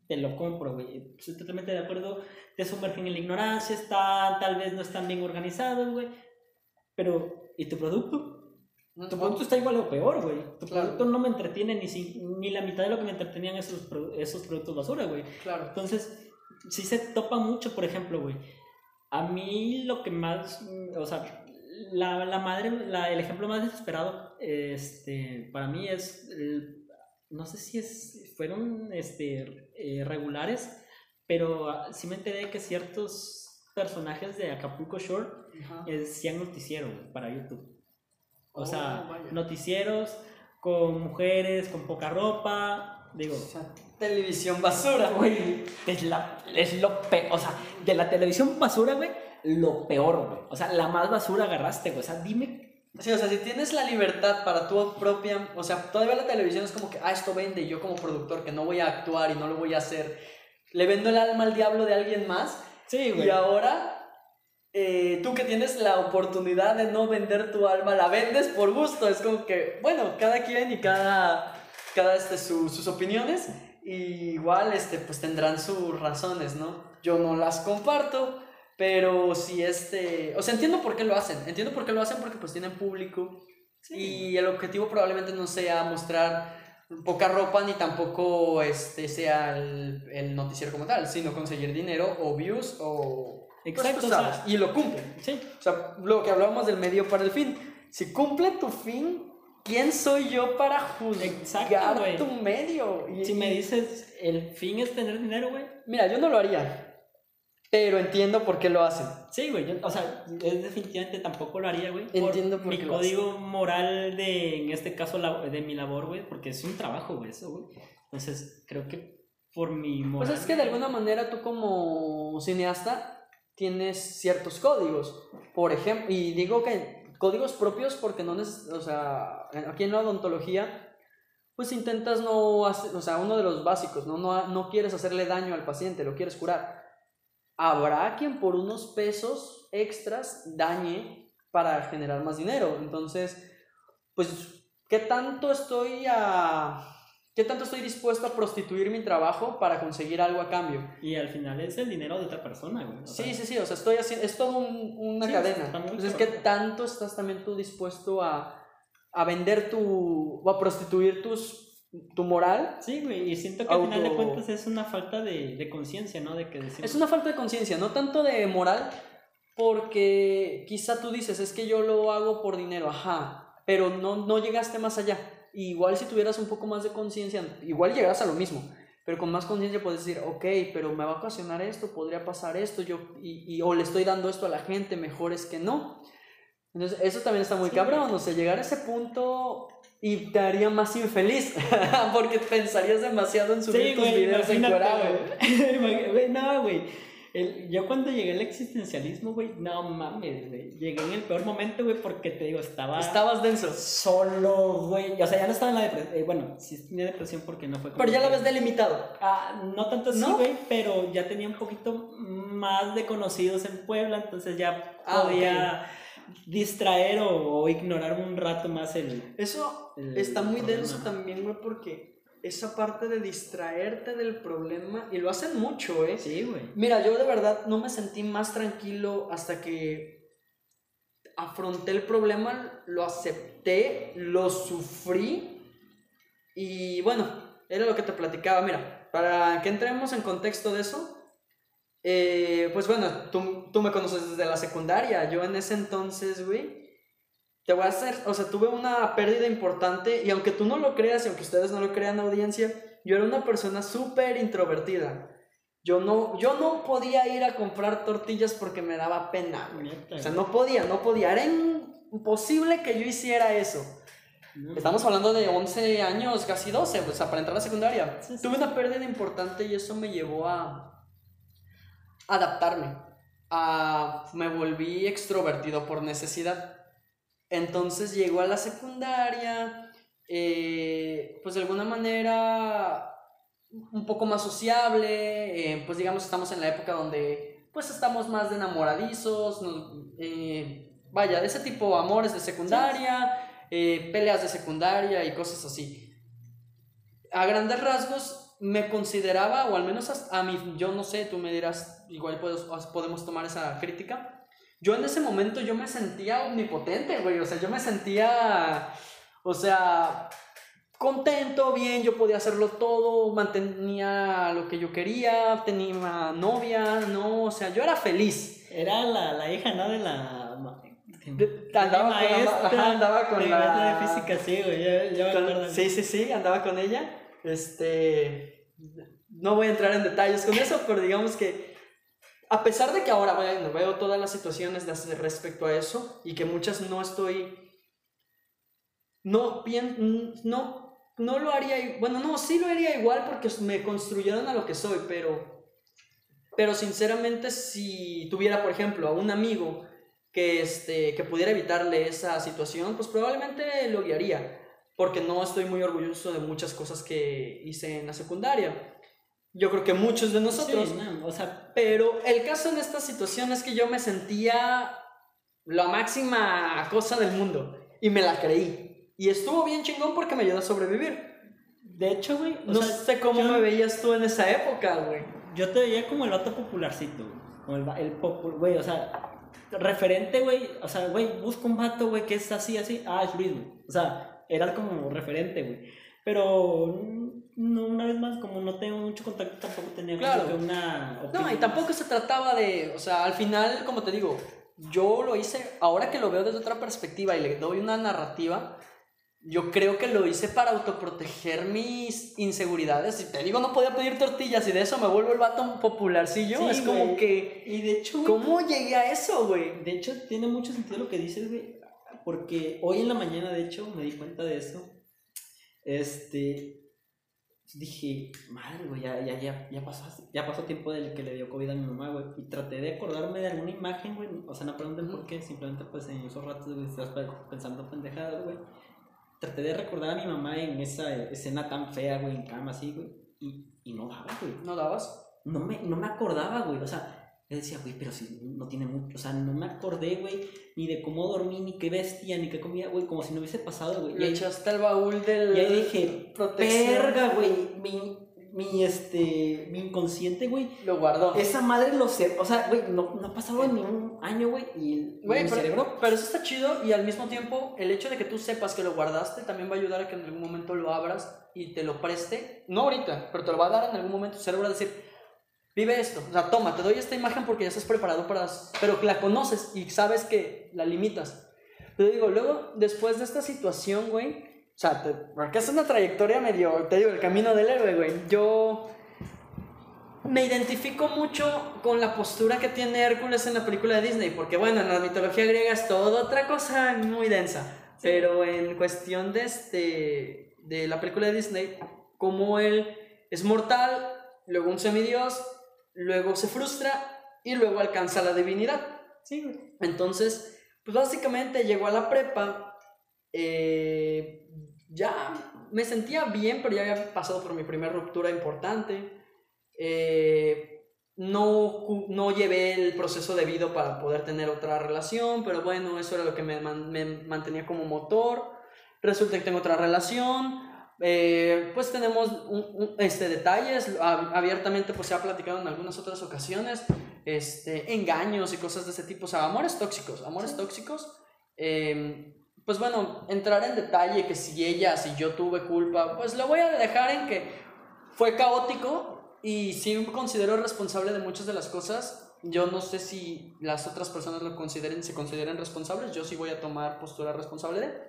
Te lo compro, güey. Estoy totalmente de acuerdo. Te sumergen en la ignorancia, están, tal vez no están bien organizados, güey. Pero, ¿y tu producto? Tu producto está igual o peor, güey. Tu Claro. producto no me entretiene ni, si- ni la mitad de lo que me entretenían esos, pro- esos productos basura, güey. Claro. Entonces, sí se topa mucho, por ejemplo, güey. A mí lo que más, o sea, la, la madre, la- el ejemplo más desesperado, este, para mí es, el- no sé si es, fueron, este, eh, regulares, pero ah, sí me enteré que ciertos personajes de Acapulco Shore Ajá. eh, hacían noticiero para YouTube. O Oh, sea, vaya. noticieros con mujeres, con poca ropa, digo, O sea, televisión basura. Güey, es, la, es lo peor. O sea, de la televisión basura, güey, lo peor, güey. O sea, la más basura agarraste, güey. O sea, dime. Sí, o sea, si tienes la libertad para tu propia, o sea, todavía la televisión es como que, ah, esto vende, y yo como productor que no voy a actuar y no lo voy a hacer, le vendo el alma al diablo de alguien más, Sí, y ahora eh, tú que tienes la oportunidad de no vender tu alma, la vendes por gusto, es como que, bueno, cada quien y cada, cada este, su- sus opiniones, y igual, este, pues tendrán sus razones, ¿no? Yo no las comparto, pero si este, o sea, entiendo por qué lo hacen, entiendo por qué lo hacen porque pues tienen público y el objetivo probablemente no sea mostrar poca ropa ni tampoco este sea el, el noticiero como tal, sino conseguir dinero o views o pues, Exacto, tú o sea- sabes, y lo cumplen. Sí. O sea, lo que hablábamos del medio para el fin. Si cumple tu fin, ¿quién soy yo para juzgar Exacto, tu medio? Y- Si me dices, el fin es tener dinero, güey. Mira, yo no lo haría, pero entiendo por qué lo hacen. Sí, güey. yo- o sea, es definitivamente tampoco lo haría, güey. por Entiendo por mi qué lo código moral de, en este caso, la- de mi labor, güey. Porque es un trabajo, güey, eso, güey. Entonces, creo que por mi moral. Pues es que de alguna manera tú como cineasta tienes ciertos códigos, por ejemplo, y digo que códigos propios porque no neces- o sea, aquí en la odontología pues intentas no hacer, o sea, uno de los básicos, ¿no? No, no quieres hacerle daño al paciente, lo quieres curar. Habrá quien por unos pesos extras dañe para generar más dinero. Entonces, pues, ¿qué tanto estoy a... ¿Qué tanto estoy dispuesto a prostituir mi trabajo para conseguir algo a cambio? Y al final es el dinero de otra persona, güey. Sea, Sí, sí, sí, o sea, estoy haciendo, es todo un- una Sí, cadena. Entonces. ¿qué tanto estás también tú dispuesto a, a vender tu, o a prostituir tus, tu moral? Sí, güey, y siento que al final de cuentas es una falta de, de conciencia, ¿no? De que decimos, Es una falta de conciencia, no tanto de moral, porque quizá tú dices, es que yo lo hago por dinero, ajá, pero no, no llegaste más allá. Igual si tuvieras un poco más de conciencia, igual llegas a lo mismo, pero con más conciencia puedes decir, ok, pero me va a ocasionar esto, podría pasar esto, yo, y, y- o le estoy dando esto a la gente, mejor es que no. Entonces, eso también está muy Sí. cabrón, o sea, llegar a ese punto y te haría más infeliz *laughs* porque pensarías demasiado en subir Sí, tus güey, videos imagínate, encuerado. güey. *laughs* Güey, no, güey. El- yo cuando llegué al existencialismo, güey, no mames, güey. Llegué en el peor momento, güey, porque te digo, estaba Estabas denso. solo, güey. O sea, ya no estaba en la depresión. bueno, sí tenía depresión porque no fue Pero ya lo ves delimitado. Ah, no tanto así, ¿No? güey, pero ya tenía un poquito más de conocidos en Puebla, entonces ya Ah, podía distraer o, o ignorar un rato más el... Eso El está muy problema. denso también, güey, porque esa parte de distraerte del problema, y lo hacen mucho, ¿eh? Sí, güey. Mira, yo de verdad no me sentí más tranquilo hasta que afronté el problema, lo acepté, lo sufrí y bueno, era lo que te platicaba. Mira, para que entremos en contexto de eso, eh, pues bueno, tú, tú me conoces desde la secundaria, yo en ese entonces, güey, te voy a hacer, o sea, tuve una pérdida importante y aunque tú no lo creas y aunque ustedes no lo crean, audiencia, yo era una persona súper introvertida. Yo no, yo no podía ir a comprar tortillas porque me daba pena, O sea, no podía, no podía. Era imposible que yo hiciera eso. Estamos hablando de 11 años, casi 12, o sea, para entrar a la secundaria. Sí, sí. Tuve una pérdida importante y eso me llevó a adaptarme. A, me volví extrovertido por necesidad. Entonces llegó a la secundaria, eh, pues de alguna manera un poco más sociable, eh, pues digamos estamos en la época donde pues estamos más de enamoradizos, eh, vaya, de ese tipo, amores de secundaria, eh, peleas de secundaria y cosas así. A grandes rasgos me consideraba, o al menos a mí, yo no sé, tú me dirás, igual puedes- podemos tomar esa crítica. Yo en ese momento yo me sentía omnipotente, güey, o sea, yo me sentía, o sea, contento, bien, yo podía hacerlo todo, mantenía lo que yo quería, tenía novia, no, o sea, yo era feliz. Era la, la hija, ¿no? De la... De- andaba con la ma- ajá, andaba con la- maestra de física, sí, güey. Con- sí, sí, sí, andaba con ella. Este, no voy a entrar en detalles con eso, pero digamos que a pesar de que ahora veo todas las situaciones respecto a eso y que muchas no estoy, no, pien- no, no lo haría, bueno, no, sí lo haría igual porque me construyeron a lo que soy, pero, pero sinceramente si tuviera, por ejemplo, a un amigo que, este, que pudiera evitarle esa situación, pues probablemente lo guiaría porque no estoy muy orgulloso de muchas cosas que hice en la secundaria. Yo creo que muchos de nosotros. Sí, no, o sea, Pero el caso en esta situación es que yo me sentía la máxima cosa del mundo y me la creí. Y estuvo bien chingón porque me ayudó a sobrevivir. de hecho, güey, No sea, sé cómo yo- me veías tú en esa época, güey. Yo te veía como el vato popularcito, güey. Como el, el popu- güey, o sea, referente, güey. O sea, güey, busca un vato, güey, que es así, así. Ah, es Luis, güey. O sea, eras como referente, güey. Pero, no, una vez más, como no tengo mucho contacto, tampoco tenía como Claro. que una No, opinión y tampoco se trataba de, o sea, al final, como te digo, yo lo hice, ahora que lo veo desde otra perspectiva y le doy una narrativa, yo creo que lo hice para autoproteger mis inseguridades. Y te digo, no podía pedir tortillas y de eso me vuelvo el vato popularcillo. Sí, es como güey. que, Y de hecho, ¿cómo llegué a eso, güey? De hecho, tiene mucho sentido lo que dices, güey. Porque hoy en la mañana, de hecho, me di cuenta de eso. Este. Dije, madre, güey, ya, ya, ya, ya, pasó, ya pasó tiempo del que le dio COVID a mi mamá, güey. Y traté de acordarme de alguna imagen, güey. O sea, no pregunten por qué, simplemente, pues en esos ratos, güey, estás pe- pensando pendejadas, güey. Traté de recordar a mi mamá en esa escena tan fea, güey, en cama, así, güey. Y, y no daba, güey ¿No dabas? no me, no me acordaba, güey. O sea, le decía, güey, pero si no tiene mucho. O sea, no me acordé, güey, ni de cómo dormí, ni qué vestía, ni qué comía, güey, como si no hubiese pasado, güey. Y Le echaste al baúl del... y ahí dije, protección. verga, güey, mi, mi, este, mi inconsciente, güey. Lo guardó. Esa madre lo sé. O sea, güey, no, no ha pasado ni un año, güey, y, y Güey, mi pero, cerebro. pero eso está chido y al mismo tiempo el hecho de que tú sepas que lo guardaste también va a ayudar a que en algún momento lo abras y te lo preste. No ahorita, pero te lo va a dar en algún momento tu cerebro a decir, vive esto. O sea, toma, te doy esta imagen porque ya estás preparado para... Pero la conoces y sabes que la limitas. Pero digo, luego, después de esta situación, güey, o sea, te- porque es una trayectoria medio, te digo, el camino del héroe, güey. Yo me identifico mucho con la postura que tiene Hércules en la película de Disney, porque bueno, en la mitología griega es toda otra cosa muy densa. Pero en cuestión de, este, de la película de Disney, como él es mortal, luego un semidios, luego se frustra y luego alcanza la divinidad. Sí. Entonces, pues básicamente llegó a la prepa, eh, ya me sentía bien, pero ya había pasado por mi primera ruptura importante. Eh, no, no llevé el proceso debido para poder tener otra relación, pero bueno, eso era lo que me mantenía como motor. Resulta que tengo otra relación. Eh, pues tenemos un- un- este, detalles, ab- abiertamente pues se ha platicado en algunas otras ocasiones, este, engaños y cosas de ese tipo, o sea, amores tóxicos, amores tóxicos. eh, pues bueno, entrar en detalle que si ella, si yo tuve culpa, pues lo voy a dejar en que fue caótico y sí me considero responsable de muchas de las cosas. Yo no sé si las otras personas lo consideren, se consideren responsables, yo sí voy a tomar postura responsable de.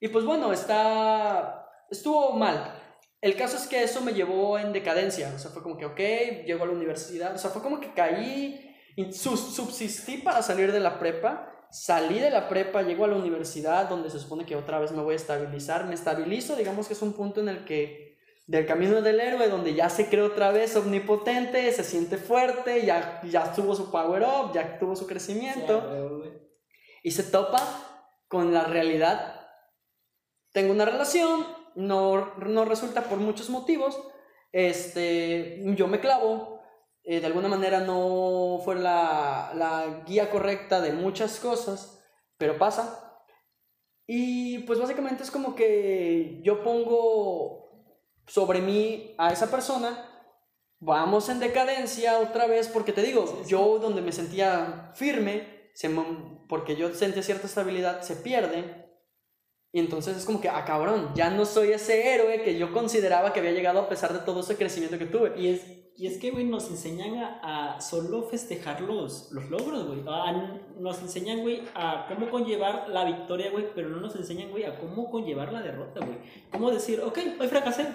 Y pues bueno, está estuvo mal. El caso es que eso me llevó en decadencia, o sea, fue como que, ok, llego a la universidad, o sea, fue como que caí, subsistí para salir de la prepa, salí de la prepa, llego a la universidad, donde se supone que otra vez me voy a estabilizar, me estabilizo, digamos que es un punto en el que, del camino del héroe, donde ya se cree otra vez omnipotente, se siente fuerte, ya, ya tuvo su power up, ya tuvo su crecimiento. Sí, y se topa con la realidad. Tengo una relación, no, no resulta por muchos motivos. Este, yo me clavo, eh, de alguna manera no fue la, la guía correcta de muchas cosas, pero pasa. Y pues básicamente es como que yo pongo sobre mí a esa persona, vamos en decadencia otra vez, porque te digo, Sí, sí. yo donde me sentía firme, se porque yo sentía cierta estabilidad, se pierde. Y entonces es como que, ah, cabrón, ya no soy ese héroe que yo consideraba que había llegado a pesar de todo ese crecimiento que tuve. Y es, y es que, güey, nos enseñan a, a solo festejar los, los logros, güey. Nos enseñan, güey, a cómo conllevar la victoria, güey, pero no nos enseñan, güey, a cómo conllevar la derrota, güey. Cómo decir, ok, hoy fracasé.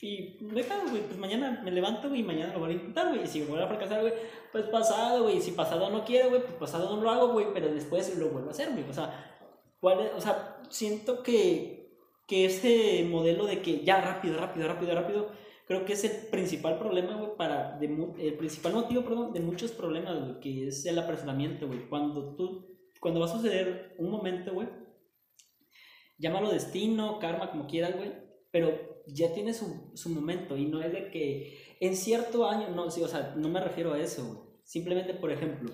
Y hay pedo, güey, pues mañana me levanto, güey, y mañana lo voy a intentar, güey. Y si vuelvo a fracasar, güey, pues pasado, güey. Y si pasado no quiero, güey, pues pasado no lo hago, güey, pero después lo vuelvo a hacer, güey. O sea, ¿cuál es? o sea siento que, que ese modelo de que ya rápido, rápido, rápido, rápido, creo que es el principal problema, güey, para, de, el principal motivo, perdón, de muchos problemas, güey, que es el apresuramiento, güey. Cuando tú, cuando va a suceder un momento, güey, llámalo destino, karma, como quieras, güey, pero ya tiene su, su momento y no es de que en cierto año, no, sí, o sea, no me refiero a eso, güey. Simplemente, por ejemplo,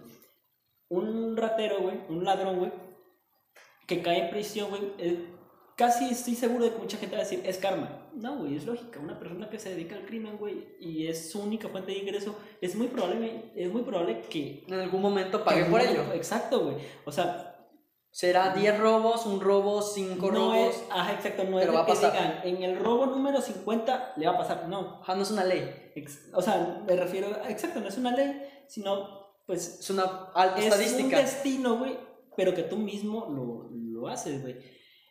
un ratero, güey, un ladrón, güey, que cae en prisión, güey, eh, casi estoy seguro de que mucha gente va a decir, es karma. No, güey, es lógica. Una persona que se dedica al crimen, güey, y es su única fuente de ingreso, es muy probable, es muy probable que... En algún momento pagué por ello. Exacto, güey. O sea, Será 10 robos, un robo, 5 no robos. es... Ajá, exacto, no pero es va que pasar. digan, en el robo número 50 le va a pasar. No. Ajá, no es una ley. Ex- o sea, me refiero... Exacto, no es una ley, sino, pues, Es una alta es estadística. un destino, güey, pero que tú mismo lo, lo haces, güey.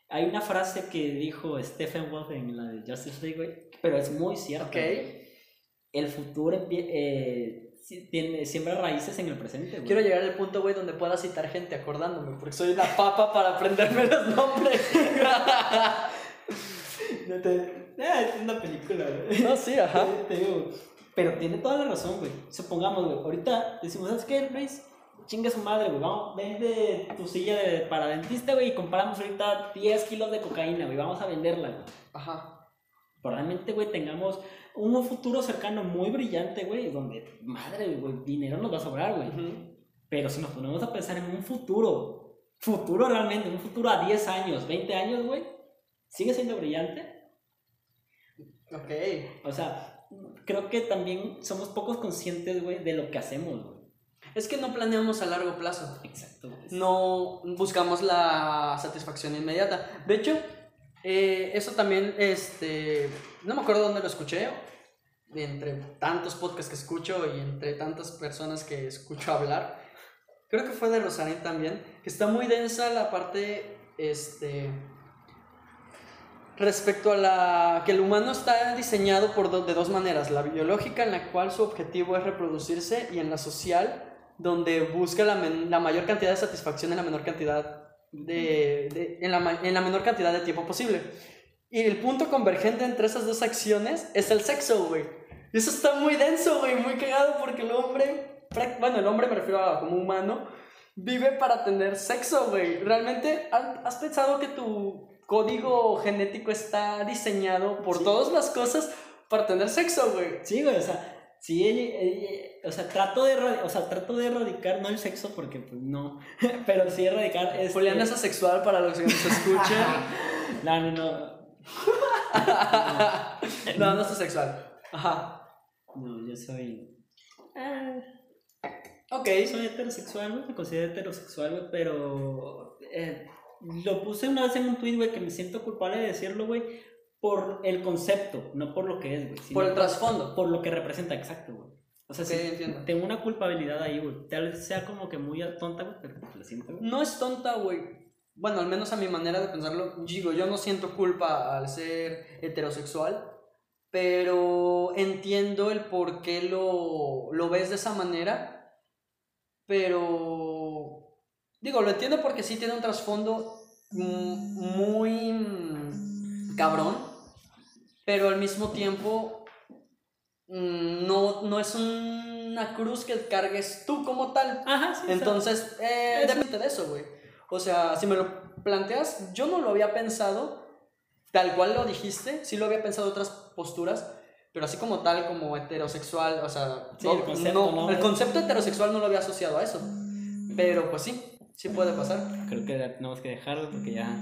Hay una frase que dijo Stephen Wolf en la de Justice League, güey, pero es muy cierta. Ok. güey. El futuro eh, tiene, siembra raíces en el presente, güey. Quiero llegar al punto, güey, donde pueda citar gente acordándome, porque soy una papa para aprenderme los nombres. *laughs* No te- Ah, es una película, güey. no, sí, ajá. Te digo, pero tiene toda la razón, güey. Supongamos, güey, ahorita decimos, ¿sabes qué, Luis? Chinga su madre, güey. Vamos, vende tu silla de, para dentista, güey, y compramos ahorita 10 kilos de cocaína, güey. Vamos a venderla, güey. Ajá. probablemente, güey, tengamos un futuro cercano muy brillante, güey, donde, madre, güey, dinero nos va a sobrar, güey. Pero si nos ponemos a pensar en un futuro, futuro realmente, un futuro a 10 años, 20 años, güey, sigue siendo brillante. Ok. O sea, creo que también somos pocos conscientes, güey, de lo que hacemos, güey. Es que no planeamos a largo plazo. Exacto. No buscamos la satisfacción inmediata. De hecho, eh, eso también, este, no me acuerdo dónde lo escuché, entre tantos podcasts que escucho y entre tantas personas que escucho hablar. Creo que fue de Rosarín también, que está muy densa la parte, este, respecto a la que el humano está diseñado por do- de dos maneras, la biológica en la cual su objetivo es reproducirse y en la social donde busca la, la mayor cantidad de satisfacción en la menor cantidad de, de- en, la, en la menor cantidad de tiempo posible. Y el punto convergente entre esas dos acciones es el sexo, güey. Y eso está muy denso, güey, muy cagado porque el hombre, bueno, el hombre me refiero a como humano, vive para tener sexo, güey. ¿Realmente has has pensado que tu código genético está diseñado por Sí. todas las cosas para tener sexo, güey? Sí, güey, o sea, sí, eh, eh, o sea, trato de, o sea, trato de erradicar, no el sexo, porque pues no, *laughs* pero sí erradicar este... Julián es asexual para los que nos escuchan. *laughs* No, no, no. no, no es asexual. Ajá. No, yo soy... Ok. Soy heterosexual, güey, me considero heterosexual, güey, pero... eh, lo puse una vez en un tweet, güey, que me siento culpable de decirlo, güey, por el concepto, no por lo que es, güey. Por el trasfondo. Por lo que representa, exacto, güey. O sea, Ok, sí, entiendo. tengo una culpabilidad ahí, güey. Tal vez sea como que muy tonta, güey, pero pues, lo siento, güey. No es tonta, güey. Bueno, al menos a mi manera de pensarlo, digo, yo no siento culpa al ser heterosexual, pero entiendo el por qué lo, lo ves de esa manera, pero digo, lo entiendo porque sí tiene un trasfondo mm, muy mm, cabrón, pero al mismo tiempo mm, no, no es una cruz que cargues tú como tal. Ajá, sí. Entonces, eh, depende de eso, güey. O sea, si me lo planteas, yo no lo había pensado tal cual lo dijiste, sí lo había pensado otras posturas, pero así como tal, como heterosexual, o sea, Sí, el concepto, ¿no? el concepto heterosexual no lo había asociado a eso. Pero pues sí, sí puede pasar. creo que tenemos que dejarlo porque ya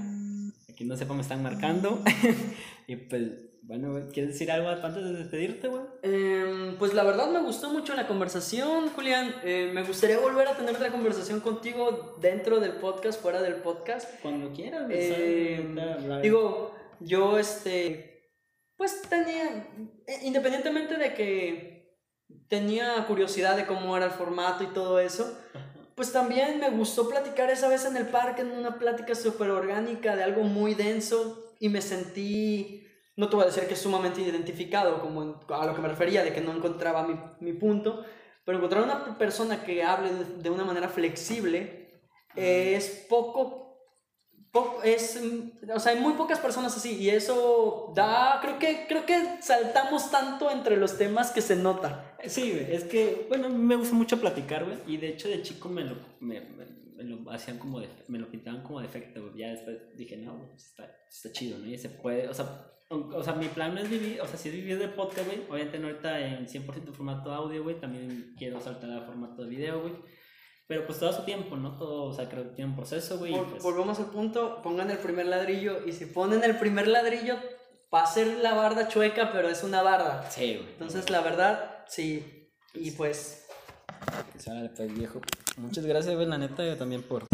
aquí no sepa me están marcando. *laughs* y pues, bueno, güey, ¿quieres decir algo antes de despedirte, güey? Em, pues la verdad me gustó mucho la conversación, Julián. Eh, me gustaría volver a tener otra conversación contigo dentro del podcast, fuera del podcast. Cuando quieras. Eh, digo, yo este, pues tenía, eh, independientemente de que tenía curiosidad de cómo era el formato y todo eso, pues también me gustó platicar esa vez en el parque, en una plática súper orgánica de algo muy denso y me sentí, no te voy a decir que sumamente identificado, como en- a lo que me refería, de que no encontraba mi, mi punto, pero encontrar una persona que hable de, de una manera flexible es poco po- es mm, o sea hay muy pocas personas así y eso da creo que creo que saltamos tanto entre los temas que se nota. Sí, es que, bueno, me gusta mucho platicar, güey, y de hecho de chico me lo, me, me- me lo hacían como, de, me lo pintaban como defecto, güey, ya después dije, no, güey, pues está, está chido, ¿no? Y se puede, o sea, o, sea, mi plan no es vivir, o sea, si es vivir de podcast, güey, obviamente no ahorita en 100% formato audio, güey, también quiero saltar a formato de video, güey, pero pues todo su tiempo, ¿no? Todo, o sea, creo que tiene un proceso, güey, pues, volvemos al punto pongan el primer ladrillo y si ponen el primer ladrillo va a ser la barda chueca pero es una barda sí, güey. entonces la verdad sí y pues Pues, órale, pues, viejo, muchas gracias, la neta, también por...